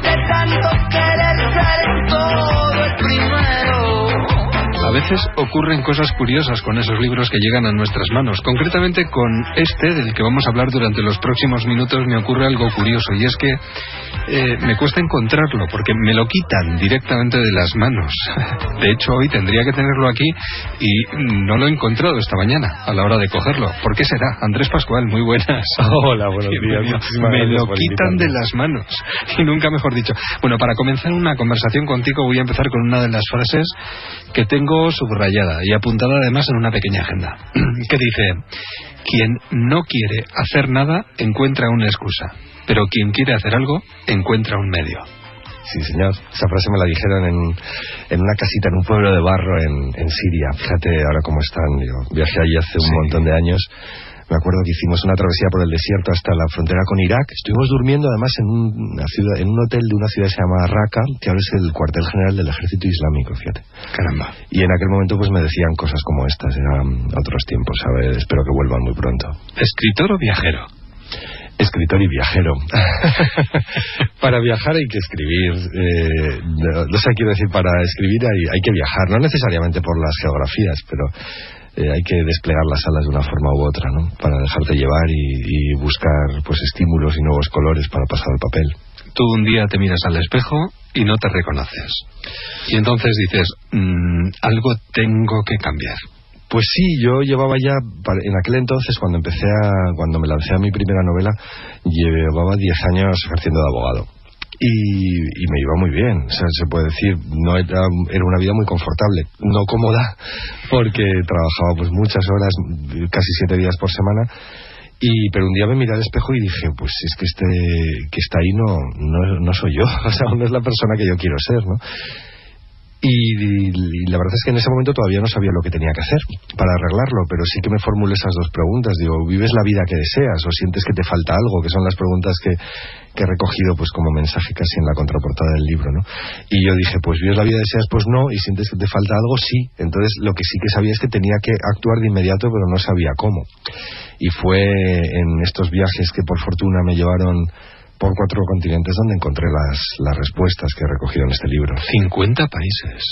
De tanto querer ser todo el primero. A veces ocurren cosas curiosas con esos libros que llegan a nuestras manos. Concretamente con este, del que vamos a hablar durante los próximos minutos, me ocurre algo curioso y es que eh, me cuesta encontrarlo porque me lo quitan directamente de las manos. *laughs* De hecho, hoy tendría que tenerlo aquí y no lo he encontrado esta mañana a la hora de cogerlo. ¿Por qué será? Andrés Pascual, muy buenas. *laughs* Hola, buenos días. Me lo quitan de las manos *laughs* y nunca mejor dicho. Bueno, para comenzar una conversación contigo voy a empezar con una de las frases que tengo subrayada y apuntada además en una pequeña agenda, *clears throat* que dice, quien no quiere hacer nada encuentra una excusa, pero quien quiere hacer algo encuentra un medio. Sí, señor. Esa frase me la dijeron en, en una casita, en un pueblo de barro en, en Siria. Fíjate ahora cómo están. Yo viajé allí hace un montón de años me acuerdo que hicimos una travesía por el desierto hasta la frontera con Irak. Estuvimos durmiendo además en, una ciudad, en un hotel de una ciudad que se llama Raqqa, que ahora es el cuartel general del ejército islámico, fíjate. Caramba. Y en aquel momento pues me decían cosas como estas, eran otros tiempos, ¿sabes? Espero que vuelvan muy pronto. ¿Escritor o viajero? escritor y viajero. *laughs* para viajar hay que escribir. Eh, no, sé, quiero decir, para escribir hay, hay que viajar, no necesariamente por las geografías, pero eh, hay que desplegar las alas de una forma u otra, ¿no? Para dejarte llevar y, buscar pues estímulos y nuevos colores para pasar al papel. Tú un día te miras al espejo y no te reconoces. Y entonces dices, mm, algo tengo que cambiar. Pues sí, yo llevaba ya, en aquel entonces, cuando empecé a, cuando me lancé a mi primera novela, llevaba 10 años ejerciendo de abogado y, me iba muy bien. O sea, se puede decir, no era, era una vida muy confortable, no cómoda, porque trabajaba pues muchas horas, casi siete días por semana. Y, pero un día me miré al espejo y dije, pues es que este que está ahí no, no, no soy yo, *laughs* o sea, no es la persona que yo quiero ser, ¿no? Y, la verdad es que en ese momento todavía no sabía lo que tenía que hacer para arreglarlo, pero sí que me formulé esas dos preguntas. Digo, ¿vives la vida que deseas o sientes que te falta algo? Que son las preguntas que, que he recogido pues como mensaje casi en la contraportada del libro, ¿no? Y yo dije, pues ¿vives la vida que deseas? Pues no. ¿Y sientes que te falta algo? Sí. Entonces lo que sí que sabía es que tenía que actuar de inmediato, pero no sabía cómo. Y fue en estos viajes que por fortuna me llevaron por cuatro continentes donde encontré las, las respuestas que he recogido en este libro. 50 países.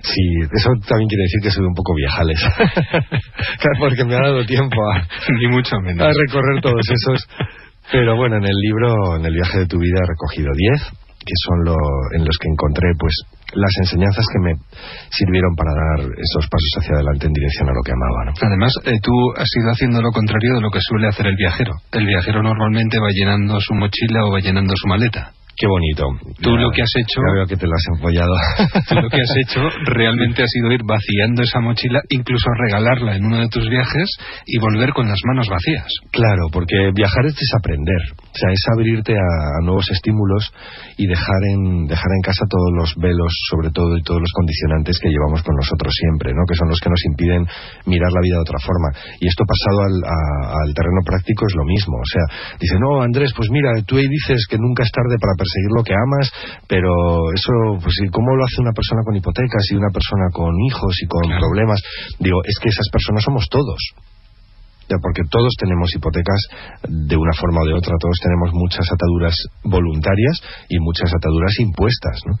Sí, eso también quiere decir que soy un poco viajales. *laughs* Porque me ha dado tiempo a, Ni mucho menos. a recorrer todos esos. Pero bueno, en el libro, en el viaje de tu vida, he recogido 10, que son lo, en los que encontré pues las enseñanzas que me sirvieron para dar esos pasos hacia adelante en dirección a lo que amaba. Además, eh, tú has ido haciendo lo contrario de lo que suele hacer el viajero. El viajero normalmente va llenando su mochila o va llenando su maleta. Qué bonito. Tú lo que has hecho. Ya veo que te lo has empollado. *laughs* Tú lo que has hecho realmente ha sido ir vaciando esa mochila, incluso regalarla en uno de tus viajes y volver con las manos vacías. Claro, porque viajar es desaprender. O sea, es abrirte a, nuevos estímulos y dejar en, dejar en casa todos los velos, sobre todo, y todos los condicionantes que llevamos con nosotros siempre, ¿no? Que son los que nos impiden mirar la vida de otra forma. Y esto pasado al, al terreno práctico es lo mismo. O sea, dice, no, Andrés, pues mira, tú ahí dices que nunca es tarde para perseguir lo que amas, pero eso, pues ¿cómo lo hace una persona con hipotecas y una persona con hijos y con problemas? Digo, es que esas personas somos todos porque todos tenemos hipotecas de una forma o de otra, todos tenemos muchas ataduras voluntarias y muchas ataduras impuestas. ¿no?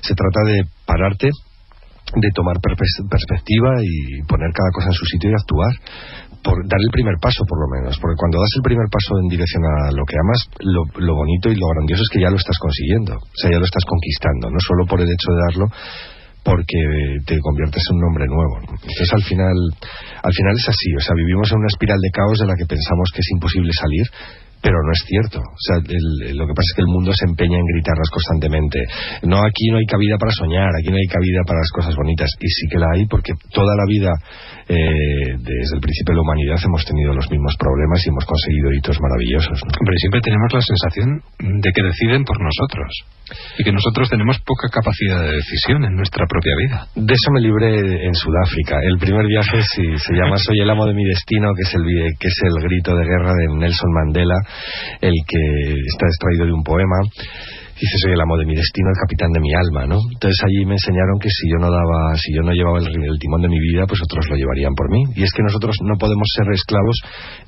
Se trata de pararte, de tomar perspectiva y poner cada cosa en su sitio y actuar por dar el primer paso por lo menos, porque cuando das el primer paso en dirección a lo que amas, lo, lo, bonito y lo grandioso es que ya lo estás consiguiendo, o sea, ya lo estás conquistando, no solo por el hecho de darlo, porque te conviertes en un hombre nuevo. Entonces al final, al final es así, o sea, vivimos en una espiral de caos de la que pensamos que es imposible salir pero no es cierto. O sea, lo que pasa es que el mundo se empeña en gritarnos constantemente. No, aquí no hay cabida para soñar, aquí no hay cabida para las cosas bonitas. Y sí que la hay porque toda la vida, eh, desde el principio de la humanidad, hemos tenido los mismos problemas y hemos conseguido hitos maravillosos. Hombre, siempre tenemos la sensación de que deciden por nosotros y que nosotros tenemos poca capacidad de decisión en nuestra propia vida. De eso me libré en Sudáfrica. El primer viaje sí, se llama *laughs* Soy el amo de mi destino, que es el, que es el grito de guerra de Nelson Mandela, el que está extraído de un poema dices, soy el amo de mi destino, el capitán de mi alma, ¿no? Entonces allí me enseñaron que si yo no daba, si yo no llevaba el, timón de mi vida, pues otros lo llevarían por mí. Y es que nosotros no podemos ser esclavos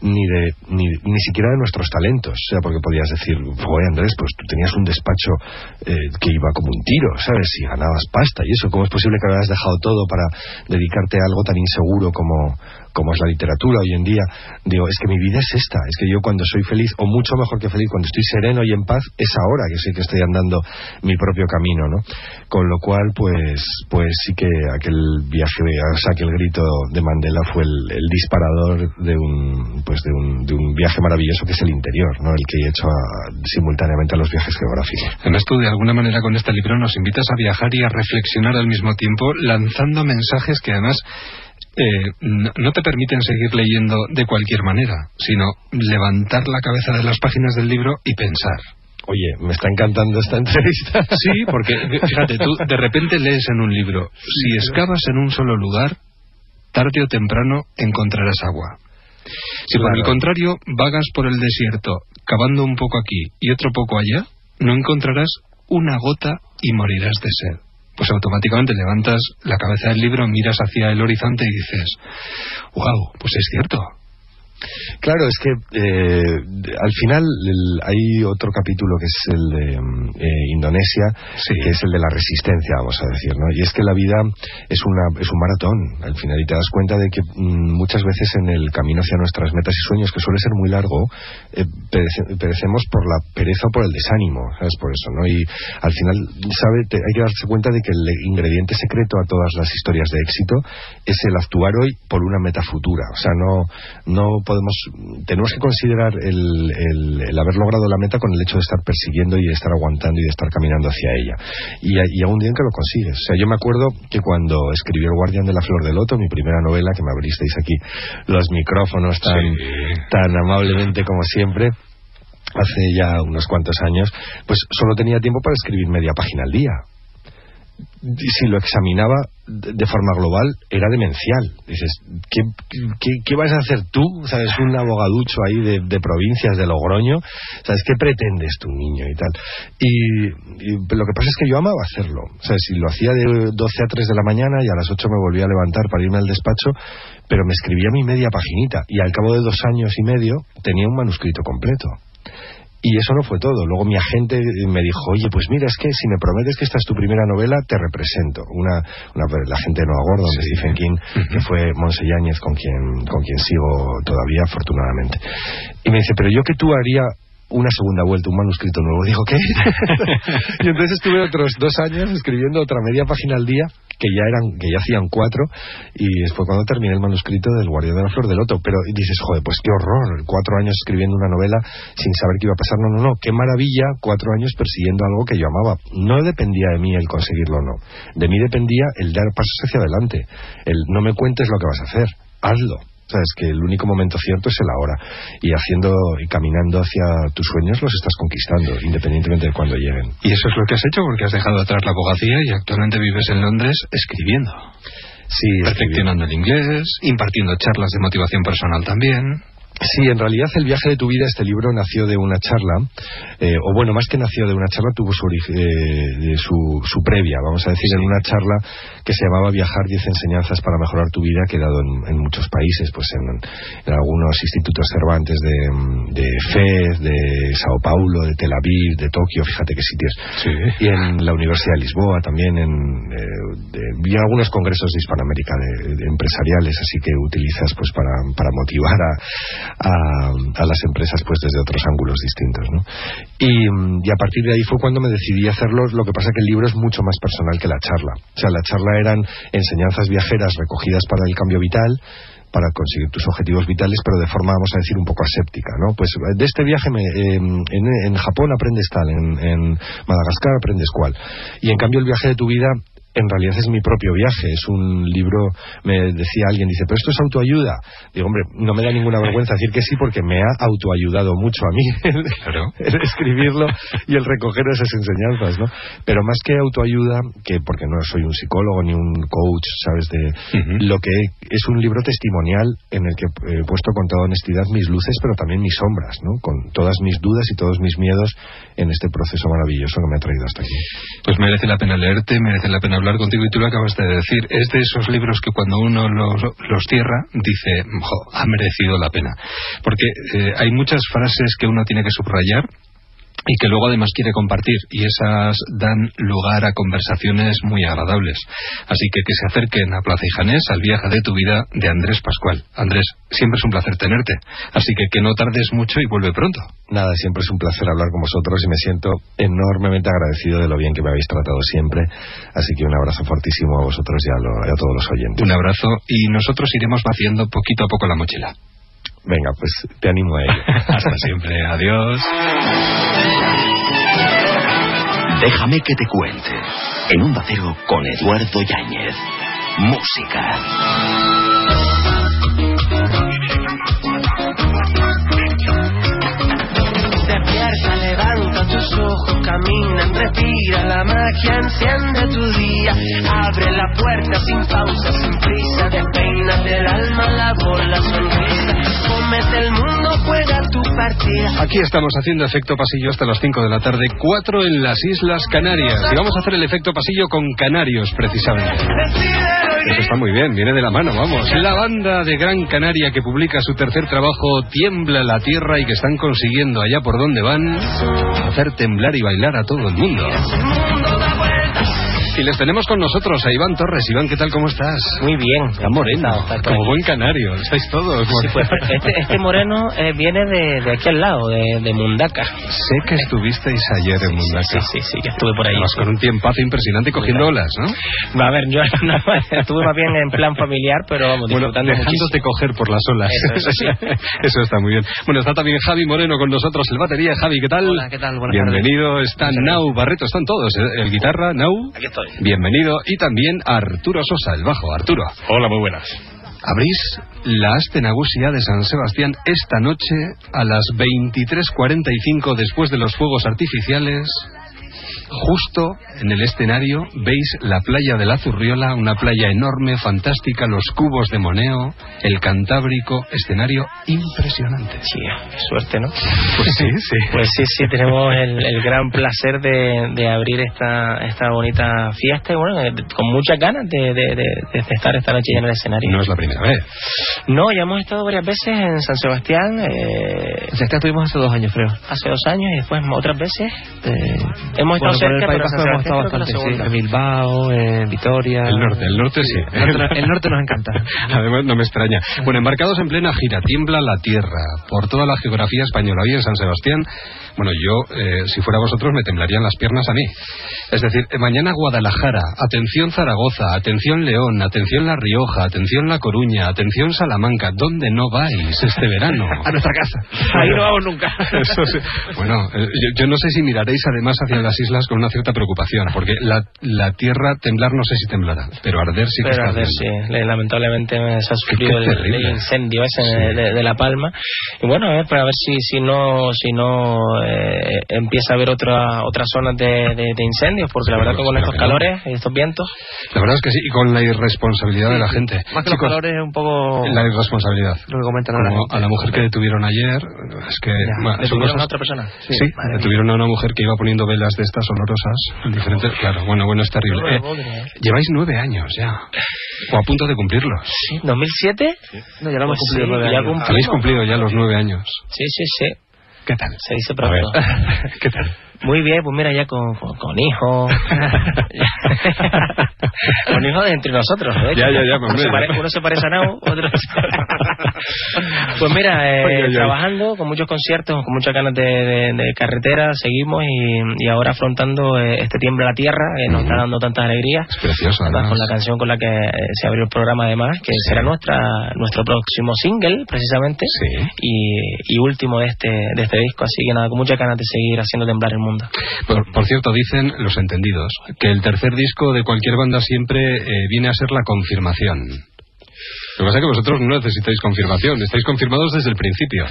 ni de, ni, ni siquiera de nuestros talentos. O sea, porque podías decir, oye Andrés, pues tú tenías un despacho eh, que iba como un tiro, ¿sabes? Si ganabas pasta y eso, ¿cómo es posible que hayas dejado todo para dedicarte a algo tan inseguro como, como es la literatura hoy en día, digo, es que mi vida es esta, es que yo cuando soy feliz, o mucho mejor que feliz, cuando estoy sereno y en paz, es ahora que sé que estoy andando mi propio camino, ¿no? Con lo cual, pues, pues sí que aquel viaje, o sea, aquel grito de Mandela fue el, el disparador de un, pues de un, de un viaje maravilloso que es el interior, ¿no? El que he hecho a- simultáneamente a los viajes geográficos. Además, tú de alguna manera con este libro nos invitas a viajar y a reflexionar al mismo tiempo, lanzando mensajes que además eh, no, te permiten seguir leyendo de cualquier manera, sino levantar la cabeza de las páginas del libro y pensar. Oye, me está encantando esta entrevista. *laughs* Sí, porque fíjate, tú de repente lees en un libro, si excavas en un solo lugar, tarde o temprano encontrarás agua. Si por el contrario vagas por el desierto, cavando un poco aquí y otro poco allá, no encontrarás una gota y morirás de sed. Pues automáticamente levantas la cabeza del libro, miras hacia el horizonte y dices, wow, pues es cierto. Claro, es que eh, al final el- hay otro capítulo que es el de mm, eh, Indonesia, que es el de la resistencia, vamos a decir, ¿no? Y es que la vida es una es un maratón, al final, y te das cuenta de que mm, muchas veces en el camino hacia nuestras metas y sueños, que suele ser muy largo, eh, perece- perecemos por la pereza o por el desánimo, ¿sabes? Por eso, ¿no? Y al final, sabe, te- hay que darse cuenta de que el ingrediente secreto a todas las historias de éxito es el actuar hoy por una meta futura. O sea, no, no podemos, tenemos que considerar el, el- el haber logrado la meta con el hecho de estar persiguiendo y de estar aguantando y de estar caminando hacia ella. Y, y a un día en que lo consigues. O sea, yo me acuerdo que cuando escribí El Guardián de la Flor del Loto, mi primera novela, que me abristeis aquí los micrófonos tan, tan amablemente como siempre, hace ya unos cuantos años, pues solo tenía tiempo para escribir media página al día. Si lo examinaba de forma global, era demencial. Dices, ¿qué, qué, qué vas a hacer tú? ¿Sabes? Un abogaducho ahí de, de provincias de Logroño. ¿Sabes? ¿Qué pretendes tú, niño? Y tal. Y, y lo que pasa es que yo amaba hacerlo. ¿Sabes? Si lo hacía de 12 a 3 de la mañana y a las 8 me volvía a levantar para irme al despacho, pero me escribía mi media paginita. Y al cabo de dos años y medio tenía un manuscrito completo. Y eso no fue todo. Luego mi agente me dijo, oye, pues mira, es que si me prometes que esta es tu primera novela, te represento. Una, una la gente de Nueva Gordon, de Stephen King, que fue Monse Yáñez, con quien, con quien sigo todavía, afortunadamente. Y me dice, pero yo que tú haría una segunda vuelta, un manuscrito nuevo. Digo, ¿qué? *laughs* y entonces estuve otros dos años escribiendo otra media página al día, que ya eran, que ya hacían cuatro, y fue cuando terminé el manuscrito del Guardián de la Flor del Loto. Pero dices, joder, pues qué horror, cuatro años escribiendo una novela sin saber qué iba a pasar. No, no, no, qué maravilla, cuatro años persiguiendo algo que yo amaba. No dependía de mí el conseguirlo o no. De mí dependía el dar pasos hacia adelante. El no me cuentes lo que vas a hacer, hazlo. Sabes que el único momento cierto es el ahora. Y haciendo y caminando hacia tus sueños los estás conquistando, independientemente de cuándo lleguen. Y eso es lo que has hecho porque has dejado atrás la abogacía y actualmente vives en Londres escribiendo. Sí, perfeccionando el inglés, impartiendo charlas de motivación personal también. Sí, en realidad el viaje de tu vida, este libro nació de una charla, eh, o bueno, más que nació de una charla, tuvo su, eh, de su, su previa, vamos a decir, en una charla que se llamaba Viajar 10 enseñanzas para mejorar tu vida, que he dado en, en muchos países, pues en, en algunos institutos Cervantes de, de FED, de Sao Paulo, de Tel Aviv, de Tokio, fíjate qué sitios. Y en la Universidad de Lisboa también, en, eh, y en algunos congresos de Hispanoamérica de, de empresariales, así que utilizas pues para, para motivar a, a, las empresas pues desde otros ángulos distintos ¿no? y, mm, y a partir de ahí fue cuando me decidí hacerlo lo que pasa que el libro es mucho más personal que la charla o sea la charla eran enseñanzas viajeras recogidas para el cambio vital para conseguir tus objetivos vitales, pero de forma, vamos a decir, un poco aséptica, ¿no? Pues de este viaje me, eh, en, en Japón aprendes tal, en, en Madagascar aprendes cual. Y en cambio el viaje de tu vida en realidad es mi propio viaje. Es un libro, me decía alguien, dice, pero esto es autoayuda. Digo, hombre, no me da ninguna vergüenza decir que sí porque me ha autoayudado mucho a mí *laughs* el, escribirlo y el recoger esas enseñanzas, ¿no? Pero más que autoayuda, que porque no soy un psicólogo ni un coach, ¿sabes? De lo que es un libro testimonial en el que he puesto con toda honestidad mis luces, pero también mis sombras, ¿no? Con todas mis dudas y todos mis miedos en este proceso maravilloso que me ha traído hasta aquí. Pues merece la pena leerte, merece la pena hablar contigo y tú lo acabas de decir. Es de esos libros que cuando uno los, cierra dice, ha merecido la pena. Porque eh, hay muchas frases que uno tiene que subrayar y que luego además quiere compartir y esas dan lugar a conversaciones muy agradables. Así que que se acerquen a Plaza Ijanés al viaje de tu vida de Andrés Pascual. Andrés, siempre es un placer tenerte, así que que no tardes mucho y vuelve pronto. Nada, siempre es un placer hablar con vosotros y me siento enormemente agradecido de lo bien que me habéis tratado siempre, así que un abrazo fortísimo a vosotros y a, a todos los oyentes. Un abrazo y nosotros iremos vaciando poquito a poco la mochila. Venga, pues te animo a ello. *laughs* Hasta siempre. Adiós. Déjame que te cuente. En un Cero con Eduardo Yáñez. Música. Tus ojos, camina, respira, la magia enciende tu día. Abre la puerta sin pausa, sin prisa, despeina del alma la bola sonrisa el mundo, juega tu. Aquí estamos haciendo efecto pasillo hasta las 5 de la tarde, 4 en las Islas Canarias. Y vamos a hacer el efecto pasillo con canarios, precisamente. Eso está muy bien, viene de la mano, vamos. La banda de Gran Canaria que publica su tercer trabajo, Tiembla la Tierra, y que están consiguiendo allá por donde van hacer temblar y bailar a todo el mundo. Y les tenemos con nosotros a Iván Torres. Iván, ¿qué tal? ¿Cómo estás? Muy bien. Está moreno. como buen canario. Estáis todos. Pues, este, este, moreno eh, viene de, aquí al lado, de, Mundaca. Sé que estuvisteis ayer en Mundaca. Sí, sí, sí, que estuve por ahí. con un tiempazo impresionante cogiendo olas, ¿no? A ver, yo *laughs* estuve más bien en plan familiar, pero vamos, disfrutando dejándote coger por las olas. *laughs* Eso, está muy bien. Bueno, está también Javi Moreno con nosotros, el batería. Javi, ¿qué tal? Hola, ¿qué tal? Buenas Bienvenido. Está Nau Barreto, están todos. ¿eh? El guitarra, Nau. Aquí estoy. Bienvenido. Y también Arturo Sosa, el bajo. Arturo. Hola, muy buenas. Abrís la Astenagusia de San Sebastián esta noche a las 23.45 después de los fuegos artificiales Justo en el escenario veis la playa de la Zurriola, una playa enorme, fantástica, los cubos de Moneo, el Cantábrico, escenario impresionante. Sí, suerte, ¿no? Pues sí, sí. Pues sí, sí, tenemos el, gran placer de, abrir esta, esta bonita fiesta y bueno, con muchas ganas de, estar esta noche en el escenario. No es la primera vez. No, ya hemos estado varias veces en San Sebastián. Eh, estuvimos hace dos años, creo. Hace dos años y después otras veces. Eh, hemos estado por el País Vasco hemos estado bastante, sí. En Bilbao, en Vitoria. El norte, el norte sí. El norte, nos encanta. *laughs* Además, no me extraña. Bueno, embarcados en plena gira, tiembla la tierra por toda la geografía española. Hoy en San Sebastián bueno, yo, eh, si fuera vosotros, me temblarían las piernas a mí. Es decir, eh, mañana Guadalajara, atención Zaragoza, atención León, atención La Rioja, atención La Coruña, atención Salamanca. ¿Dónde no vais este verano? *laughs* a nuestra casa. *laughs* Ahí no vamos nunca. Bueno, eh, yo, no sé si miraréis además hacia las islas con una cierta preocupación, porque la, la tierra temblar no sé si temblará, pero arder sí que pero arder, sí. Lamentablemente se ha sufrido el, incendio ese de, La Palma. Y bueno, a ver, para ver si, si no, si no eh, empieza a haber otra, otras zonas de, de, incendios, porque la verdad que con estos calores y estos vientos. La verdad es que sí, y con la irresponsabilidad de la gente. Más que los calores, un poco. La irresponsabilidad. Lo que comentan a la mujer que detuvieron ayer, es que. ¿Detuvieron a otra persona? Sí, detuvieron a una mujer que iba poniendo velas de estas olorosas diferentes. Claro, bueno, bueno, es terrible. Eh, lleváis nueve años ya. O a punto de cumplirlos. Sí, ¿2007? No, ya lo hemos pues cumplido nueve años. Habéis cumplido ya los nueve años. Sí, sí, sí. ¿Qué tal? Se dice pronto. *laughs* ¿Qué tal? Muy bien, pues mira, ya con, con, hijos. *laughs* con hijos de entre nosotros, ¿eh? Ya, ya, ya, uno, se parece, uno se parece a Nau, otro. *laughs* pues mira, eh, trabajando con muchos conciertos, con muchas ganas de, de, carretera, seguimos y, y ahora afrontando eh, este tiemble a la tierra que nos está dando tantas alegrías. Es precioso, además. Con la canción con la que eh, se abrió el programa, además, que será nuestra nuestro próximo single, precisamente. Sí. Y, y último de este, de este disco. Así que nada, con muchas ganas de seguir haciendo temblar el mundo por cierto, dicen los entendidos que el tercer disco de cualquier banda siempre eh, viene a ser la confirmación. Lo que pasa es que vosotros no necesitáis confirmación, estáis confirmados desde el principio.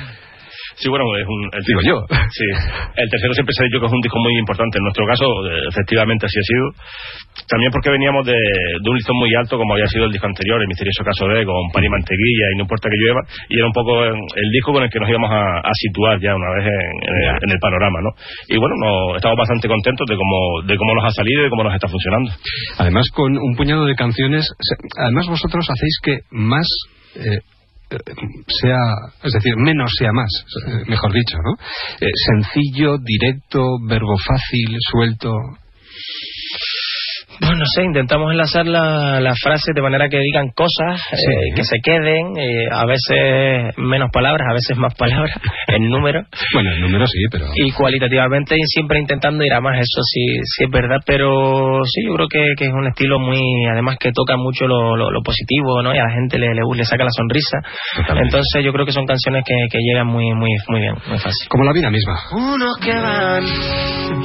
Sí, bueno, es un... El Digo yo. Sí, el tercero siempre se ha dicho que es un disco muy importante. En nuestro caso, efectivamente así ha sido. También porque veníamos de, de un listón muy alto, como había sido el disco anterior, El misterioso caso de, con Pan y Mantequilla y No importa que llueva, y era un poco eh, el disco con el que nos íbamos a, a situar ya una vez en, en el, en el panorama, ¿no? Y bueno, no, estamos bastante contentos de cómo, de cómo nos ha salido y de cómo nos está funcionando. Además, con un puñado de canciones, además vosotros hacéis que más eh, sea, es decir, menos sea más, eh, mejor dicho, ¿no? Eh, sencillo, directo, verbo fácil, suelto. Bueno, no sé, intentamos enlazar la, las frases de manera que digan cosas, Sí. eh, que se queden, eh, a veces menos palabras, a veces más palabras, *laughs* en número. Bueno, el número sí, pero... Y cualitativamente y siempre intentando ir a más, eso sí, sí es verdad, pero sí, yo creo que, que es un estilo muy, además que toca mucho lo, lo, lo positivo, ¿no? Y a la gente le, le, le saca la sonrisa. Totalmente. Entonces yo creo que son canciones que, que llegan muy, muy, muy bien, muy fácil. Como la vida misma. Unos que van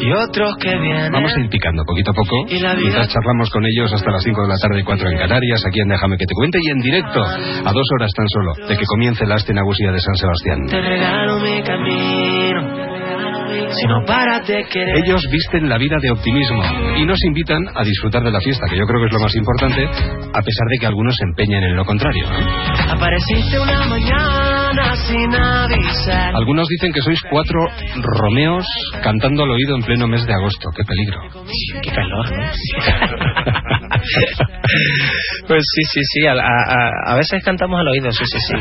y otros que vienen. Vamos a ir picando poquito a poco. Y la vida- Charlamos con ellos hasta las 5 de la tarde, 4 en Canarias, aquí en Déjame que te cuente y en directo, a dos horas tan solo, de que comience la Astenagusía de San Sebastián. Te regalo mi camino. Si no paras de querer. Ellos visten la vida de optimismo y nos invitan a disfrutar de la fiesta, que yo creo que es lo más importante, a pesar de que algunos se empeñen en lo contrario. Apareciste una mañana sin avisar. Algunos dicen que sois cuatro Romeos cantando al oído en pleno mes de agosto. ¡Qué peligro! Qué calor, ¿no? *laughs* pues sí, sí, sí, a, a, a- a veces cantamos al oído, sí, sí, sí.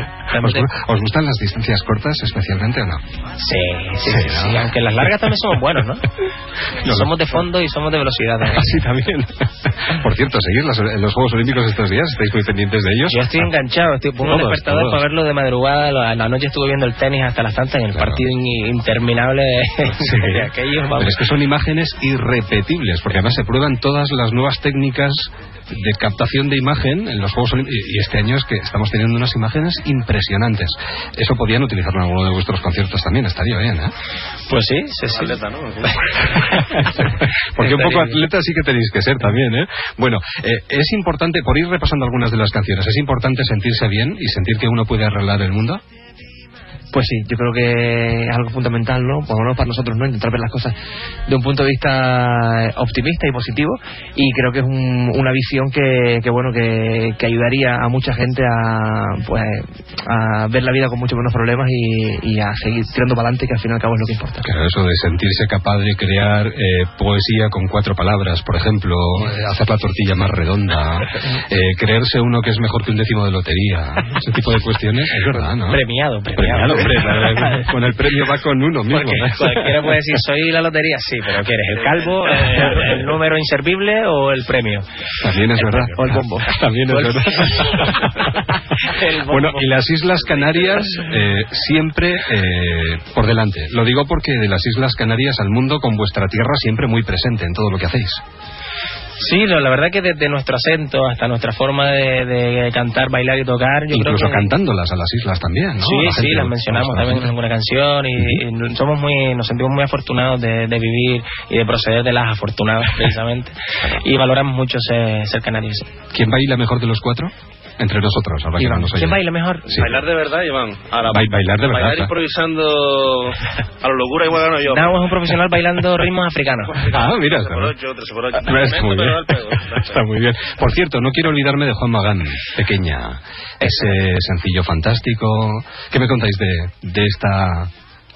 ¿Os, os gustan las distancias cortas especialmente o no? Sí, sí, sí, sí, aunque las largas también somos buenos, ¿no? *laughs* No, somos de fondo y somos de velocidad *laughs* también. Así también. Por cierto, ¿seguís las- en los Juegos Olímpicos estos días? ¿Estáis muy pendientes de ellos? Yo estoy enganchado, estoy pongo un despertador todos. para verlo de madrugada, la, la noche estuve viendo el tenis hasta las tantas en el Claro. partido in- interminable de, *laughs* Sí. de aquellos, vamos. Pero es que son imágenes irrepetibles, porque además se prueban todas las nuevas técnicas de captación de imagen en los Juegos Olímpicos. Y este año es que estamos teniendo unas imágenes impresionantes. Eso podían utilizarlo en alguno de vuestros conciertos también, estaría bien, ¿eh? Pues sí, sí, sí. *laughs* Porque un poco atleta sí que tenéis que ser también, ¿eh? Bueno, eh, es importante, por ir repasando algunas de las canciones, es importante sentirse bien y sentir que uno puede arreglar el mundo. Pues sí, yo creo que es algo fundamental, ¿no? Por lo menos para nosotros, ¿no? Intentar ver las cosas de un punto de vista eh, optimista y positivo y creo que es un- una visión que, que bueno, que, que ayudaría a mucha gente a, pues, a ver la vida con mucho menos problemas y, y a seguir tirando para adelante, que al fin y al cabo es lo que importa. Claro, eso de sentirse capaz de crear eh, poesía con cuatro palabras, por ejemplo, eh, hacer la tortilla más redonda, eh, creerse uno que es mejor que un décimo de lotería, ese tipo de cuestiones, es verdad, ¿no? Premiado, Premiado, premiado. Hombre, la- con el premio va con uno mismo. Porque puede decir, soy la lotería, sí, pero ¿quieres el calvo, el número inservible o el premio? También es verdad. O el bombo. *laughs* También es verdad. *laughs* Bueno, y las Islas Canarias *laughs* eh, siempre eh, por delante. Lo digo porque de las Islas Canarias al mundo con vuestra tierra siempre muy presente en todo lo que hacéis. Sí, lo- la verdad que desde nuestro acento hasta nuestra forma de, de cantar, bailar y tocar, yo Incluso creo que... cantándolas a las islas también, ¿no? Sí, La sí, las mencionamos la también en alguna canción y, y somos muy, nos sentimos muy afortunados de, de vivir y de proceder de las afortunadas *laughs* precisamente y valoramos mucho ser, ser canarios. ¿Quién baila mejor de los cuatro? Entre nosotros, ahora que Iván, no nos ¿quién baila mejor? Sí. Bailar de verdad, Iván. Ahora, Ba- bailar de verdad, Bailar improvisando a lo locura igual gano yo. Nao es un profesional bailando ritmos africanos. *laughs* Ah, mira, Tres por está ocho, tres por ocho. Está muy bien. al pego. *laughs* Está muy bien. Por cierto, no quiero olvidarme de Juan Magán, pequeña. Ese sencillo fantástico. ¿Qué me contáis de, de esta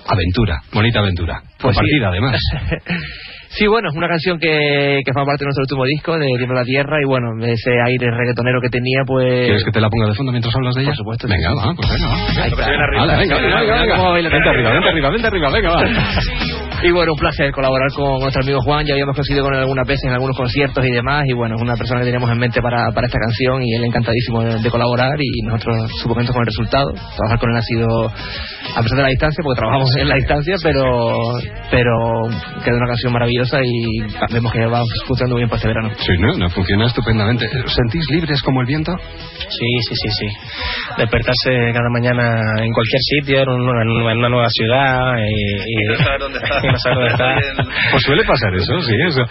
aventura? Bonita aventura. Pues sí. Compartida, además. *laughs* Sí, bueno, es una canción que, que forma parte de nuestro último disco, de de la Tierra, y bueno, ese aire reggaetonero que tenía, pues... ¿Quieres que te la ponga de fondo mientras hablas de ella? Por supuesto. Venga, va, pues venga, va. Venga, venga, venga, venga. Vente arriba, vente arriba, vente arriba, venga, va. *laughs* Y bueno, un placer colaborar con nuestro amigo Juan. Ya habíamos coincidido con él algunas veces en algunos conciertos y demás. Y bueno, es una persona que teníamos en mente para, para esta canción y él encantadísimo de, de colaborar. Y nosotros súper contentos con el resultado. Trabajar con él ha sido, a pesar de la distancia, porque trabajamos en la distancia, pero pero queda una canción maravillosa y vemos que va funcionando bien para este verano. Sí, no, no, funciona estupendamente. ¿Os ¿Sentís libres como el viento? Sí, sí, sí, sí. Despertarse cada mañana en cualquier sitio, en una, en una nueva ciudad y, y- saber dónde estás. *laughs* y no dónde está. Pues suele pasar eso, sí, eso.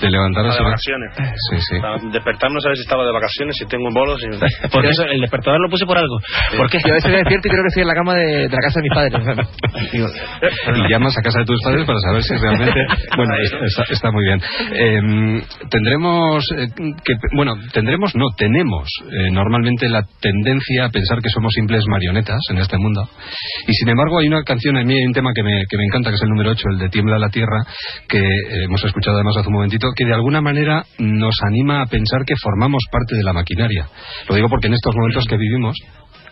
De levantar de vacaciones. Sí, sí. Despertarme no saber si estaba de vacaciones, si tengo un bolo, si... *laughs* Porque eso, el despertador lo puse por algo. Porque yo a veces me despierto y creo que estoy en la cama de, de la casa de mis padres. *laughs* Y llamas a casa de tus padres para saber si realmente bueno está, está muy bien eh, tendremos eh, que bueno tendremos no tenemos eh, normalmente la tendencia a pensar que somos simples marionetas en este mundo y sin embargo hay una canción en mí hay un tema que me, que me encanta que es el número 8 el de tiembla la tierra que eh, hemos escuchado además hace un momentito que de alguna manera nos anima a pensar que formamos parte de la maquinaria. Lo digo porque en estos momentos que vivimos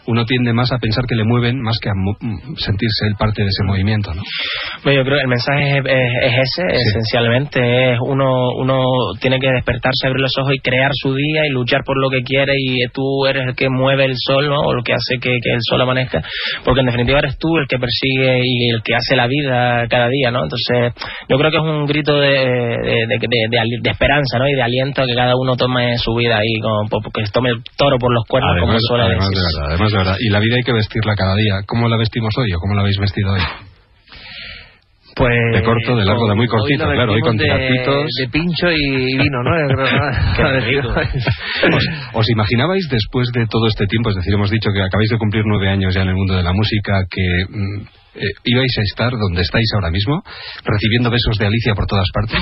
uno tiende más a pensar que le mueven más que a sentirse el parte de ese movimiento, ¿no? Bueno, yo creo que el mensaje es, ese, esencialmente, es uno, uno tiene que despertarse, abrir los ojos y crear su día y luchar por lo que quiere y tú eres el que mueve el sol, ¿no? O el que hace que, el sol amanezca, porque en definitiva eres tú el que persigue y el que hace la vida cada día, ¿no? Entonces, yo creo que es un grito de, de, esperanza, ¿no? Y de aliento a que cada uno tome su vida ahí, como, que tome el toro por los cuernos, como suele decir verdad. Y la vida hay que vestirla cada día. ¿Cómo la vestimos hoy o cómo la habéis vestido hoy? Pues de corto, de largo, de muy cortito, claro, hoy con de, de pincho y vino, ¿no? *laughs* *laughs* ¿Os, ¿Os, imaginabais después de todo este tiempo, es decir, hemos dicho que acabáis de cumplir nueve años ya en el mundo de la música, que mm, eh, ibais a estar donde estáis ahora mismo, recibiendo besos de Alicia por todas partes.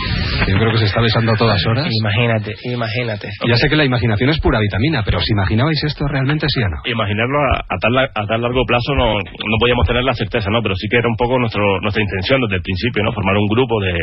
Yo creo que se está besando a todas horas. Imagínate, imagínate. Ya sé que la imaginación es pura vitamina, pero ¿os imaginabais esto realmente sí o no? Imaginarlo a, tal, a tal largo plazo no, no podíamos tener la certeza, ¿no? Pero sí que era un poco nuestro, nuestra intención desde el principio, ¿no? Formar un grupo de,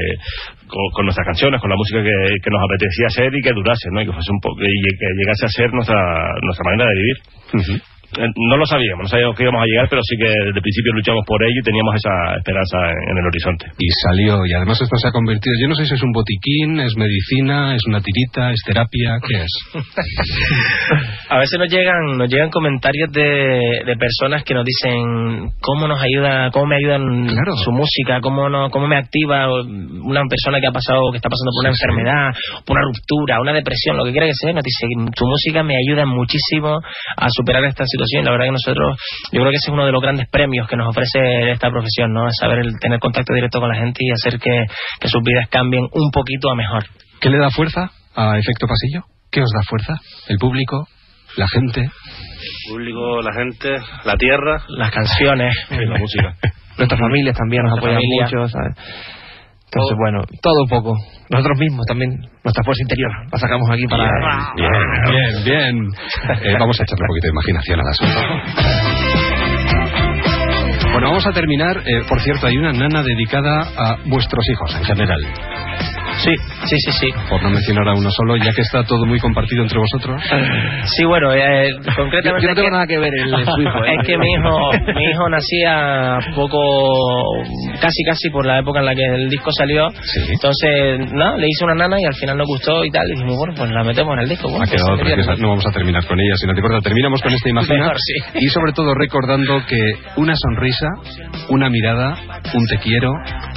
con, nuestras canciones, con la música que, que, nos apetecía hacer y que durase, ¿no? Y que fuese un poco, y que llegase a ser nuestra, nuestra manera de vivir. Eh, no lo sabíamos, no sabíamos que íbamos a llegar, pero sí que desde el principio luchamos por ello y teníamos esa esperanza en, el horizonte. Y salió, y además esto se ha convertido, yo no sé si es un botiquín, es medicina, es una tirita, es terapia, ¿qué es? *laughs* a veces nos llegan, nos llegan comentarios de, de personas que nos dicen cómo nos ayuda, cómo me ayudan su música, cómo, no, cómo me activa una persona que ha pasado, que está pasando por una enfermedad, por una ruptura, una depresión, lo que quiera que sea, nos dice, tu música me ayuda muchísimo a superar esta situación la verdad que nosotros, yo creo que ese es uno de los grandes premios que nos ofrece esta profesión, ¿no? Es saber tener contacto directo con la gente y hacer que, sus vidas cambien un poquito a mejor. ¿Qué le da fuerza a Efecto Pasillo? ¿Qué os da fuerza? ¿El público? ¿La gente? El público, la gente, la tierra. Las canciones. *laughs* y la música. Nuestras familias también nos apoyan mucho, ¿sabes? Entonces, bueno, todo un poco. Nosotros mismos también, nuestra fuerza interior, la sacamos aquí para... Bien, bien, bien. Eh, vamos a echarle un poquito de imaginación al asunto. Bueno, vamos a terminar. Eh, por cierto, hay una nana dedicada a vuestros hijos en general. Sí, sí, sí, sí. Por no mencionar a uno solo, ya que está todo muy compartido entre vosotros. Sí, bueno, eh, concretamente... Yo, no tengo nada que ver el, su hijo. *laughs* ¿eh? Es que mi hijo, mi hijo nacía poco, casi casi por la época en la que el disco salió. Entonces, no, le hice una nana y al final nos gustó y tal. Y dijimos, bueno, pues la metemos en el disco. ha quedado preciosa. No vamos a terminar con ella, si no te importa. Terminamos con esta imagen. Y sobre todo recordando que una sonrisa, una mirada, un te quiero,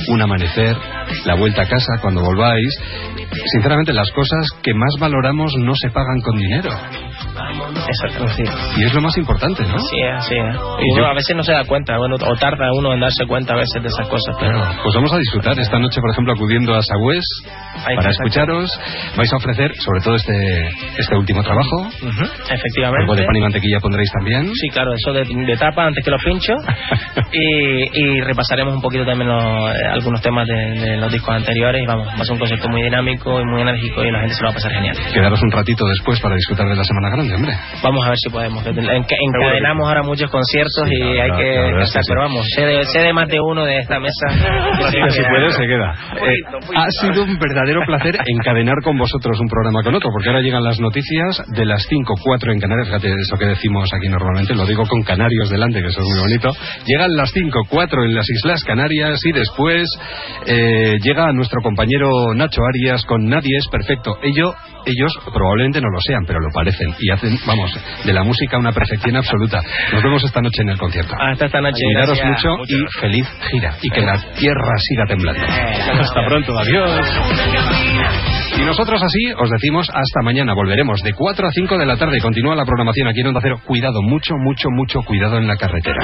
un amanecer, la vuelta a casa cuando volváis sinceramente las cosas que más valoramos no se pagan con dinero. Exacto, sí. Y es lo más importante, ¿no? Sí, sí. Y uno a veces no se da cuenta, bueno, o tarda uno en darse cuenta a veces de esas cosas. Pero... Pues vamos a disfrutar esta noche, por ejemplo, acudiendo a Sagües para escucharos. Vais a ofrecer, sobre todo este este último trabajo. Efectivamente. Algo de pan y mantequilla pondréis también. Sí, claro, eso de, tapa antes que los pincho. *laughs* y, repasaremos un poquito también eh, algunos temas de, los discos anteriores. Y vamos, va a ser un concierto muy dinámico y muy enérgico y la gente se lo va a pasar genial. Quedaros un ratito después para disfrutar de la Semana Grande, hombre. Vamos a ver si podemos. encadenamos ahora muchos conciertos y hay que pero vamos, sé de, más de uno de esta mesa. *laughs* si puede, se queda. *laughs* Eh, ha sido un verdadero placer encadenar con vosotros un programa con otro, porque ahora llegan las noticias de las 5, 4 en Canarias, fíjate eso que decimos aquí normalmente, lo digo con canarios delante, que eso es muy bonito. Llegan las 5, 4 en las Islas Canarias y después eh, llega nuestro compañero Nacho Arias con Nadie es Perfecto. Ello, ellos probablemente no lo sean, pero lo parecen y hacen, vamos, de la música una perfección absoluta. Nos vemos esta noche en el concierto. Hasta esta noche. Cuidaros mucho y feliz gira. Y que la tierra siga temblando. Eh, hasta pronto, adiós. Y nosotros así os decimos hasta mañana. Volveremos de 4 a 5 de la tarde. Continúa la programación aquí en Onda Cero. Cuidado, mucho, mucho, mucho cuidado en la carretera.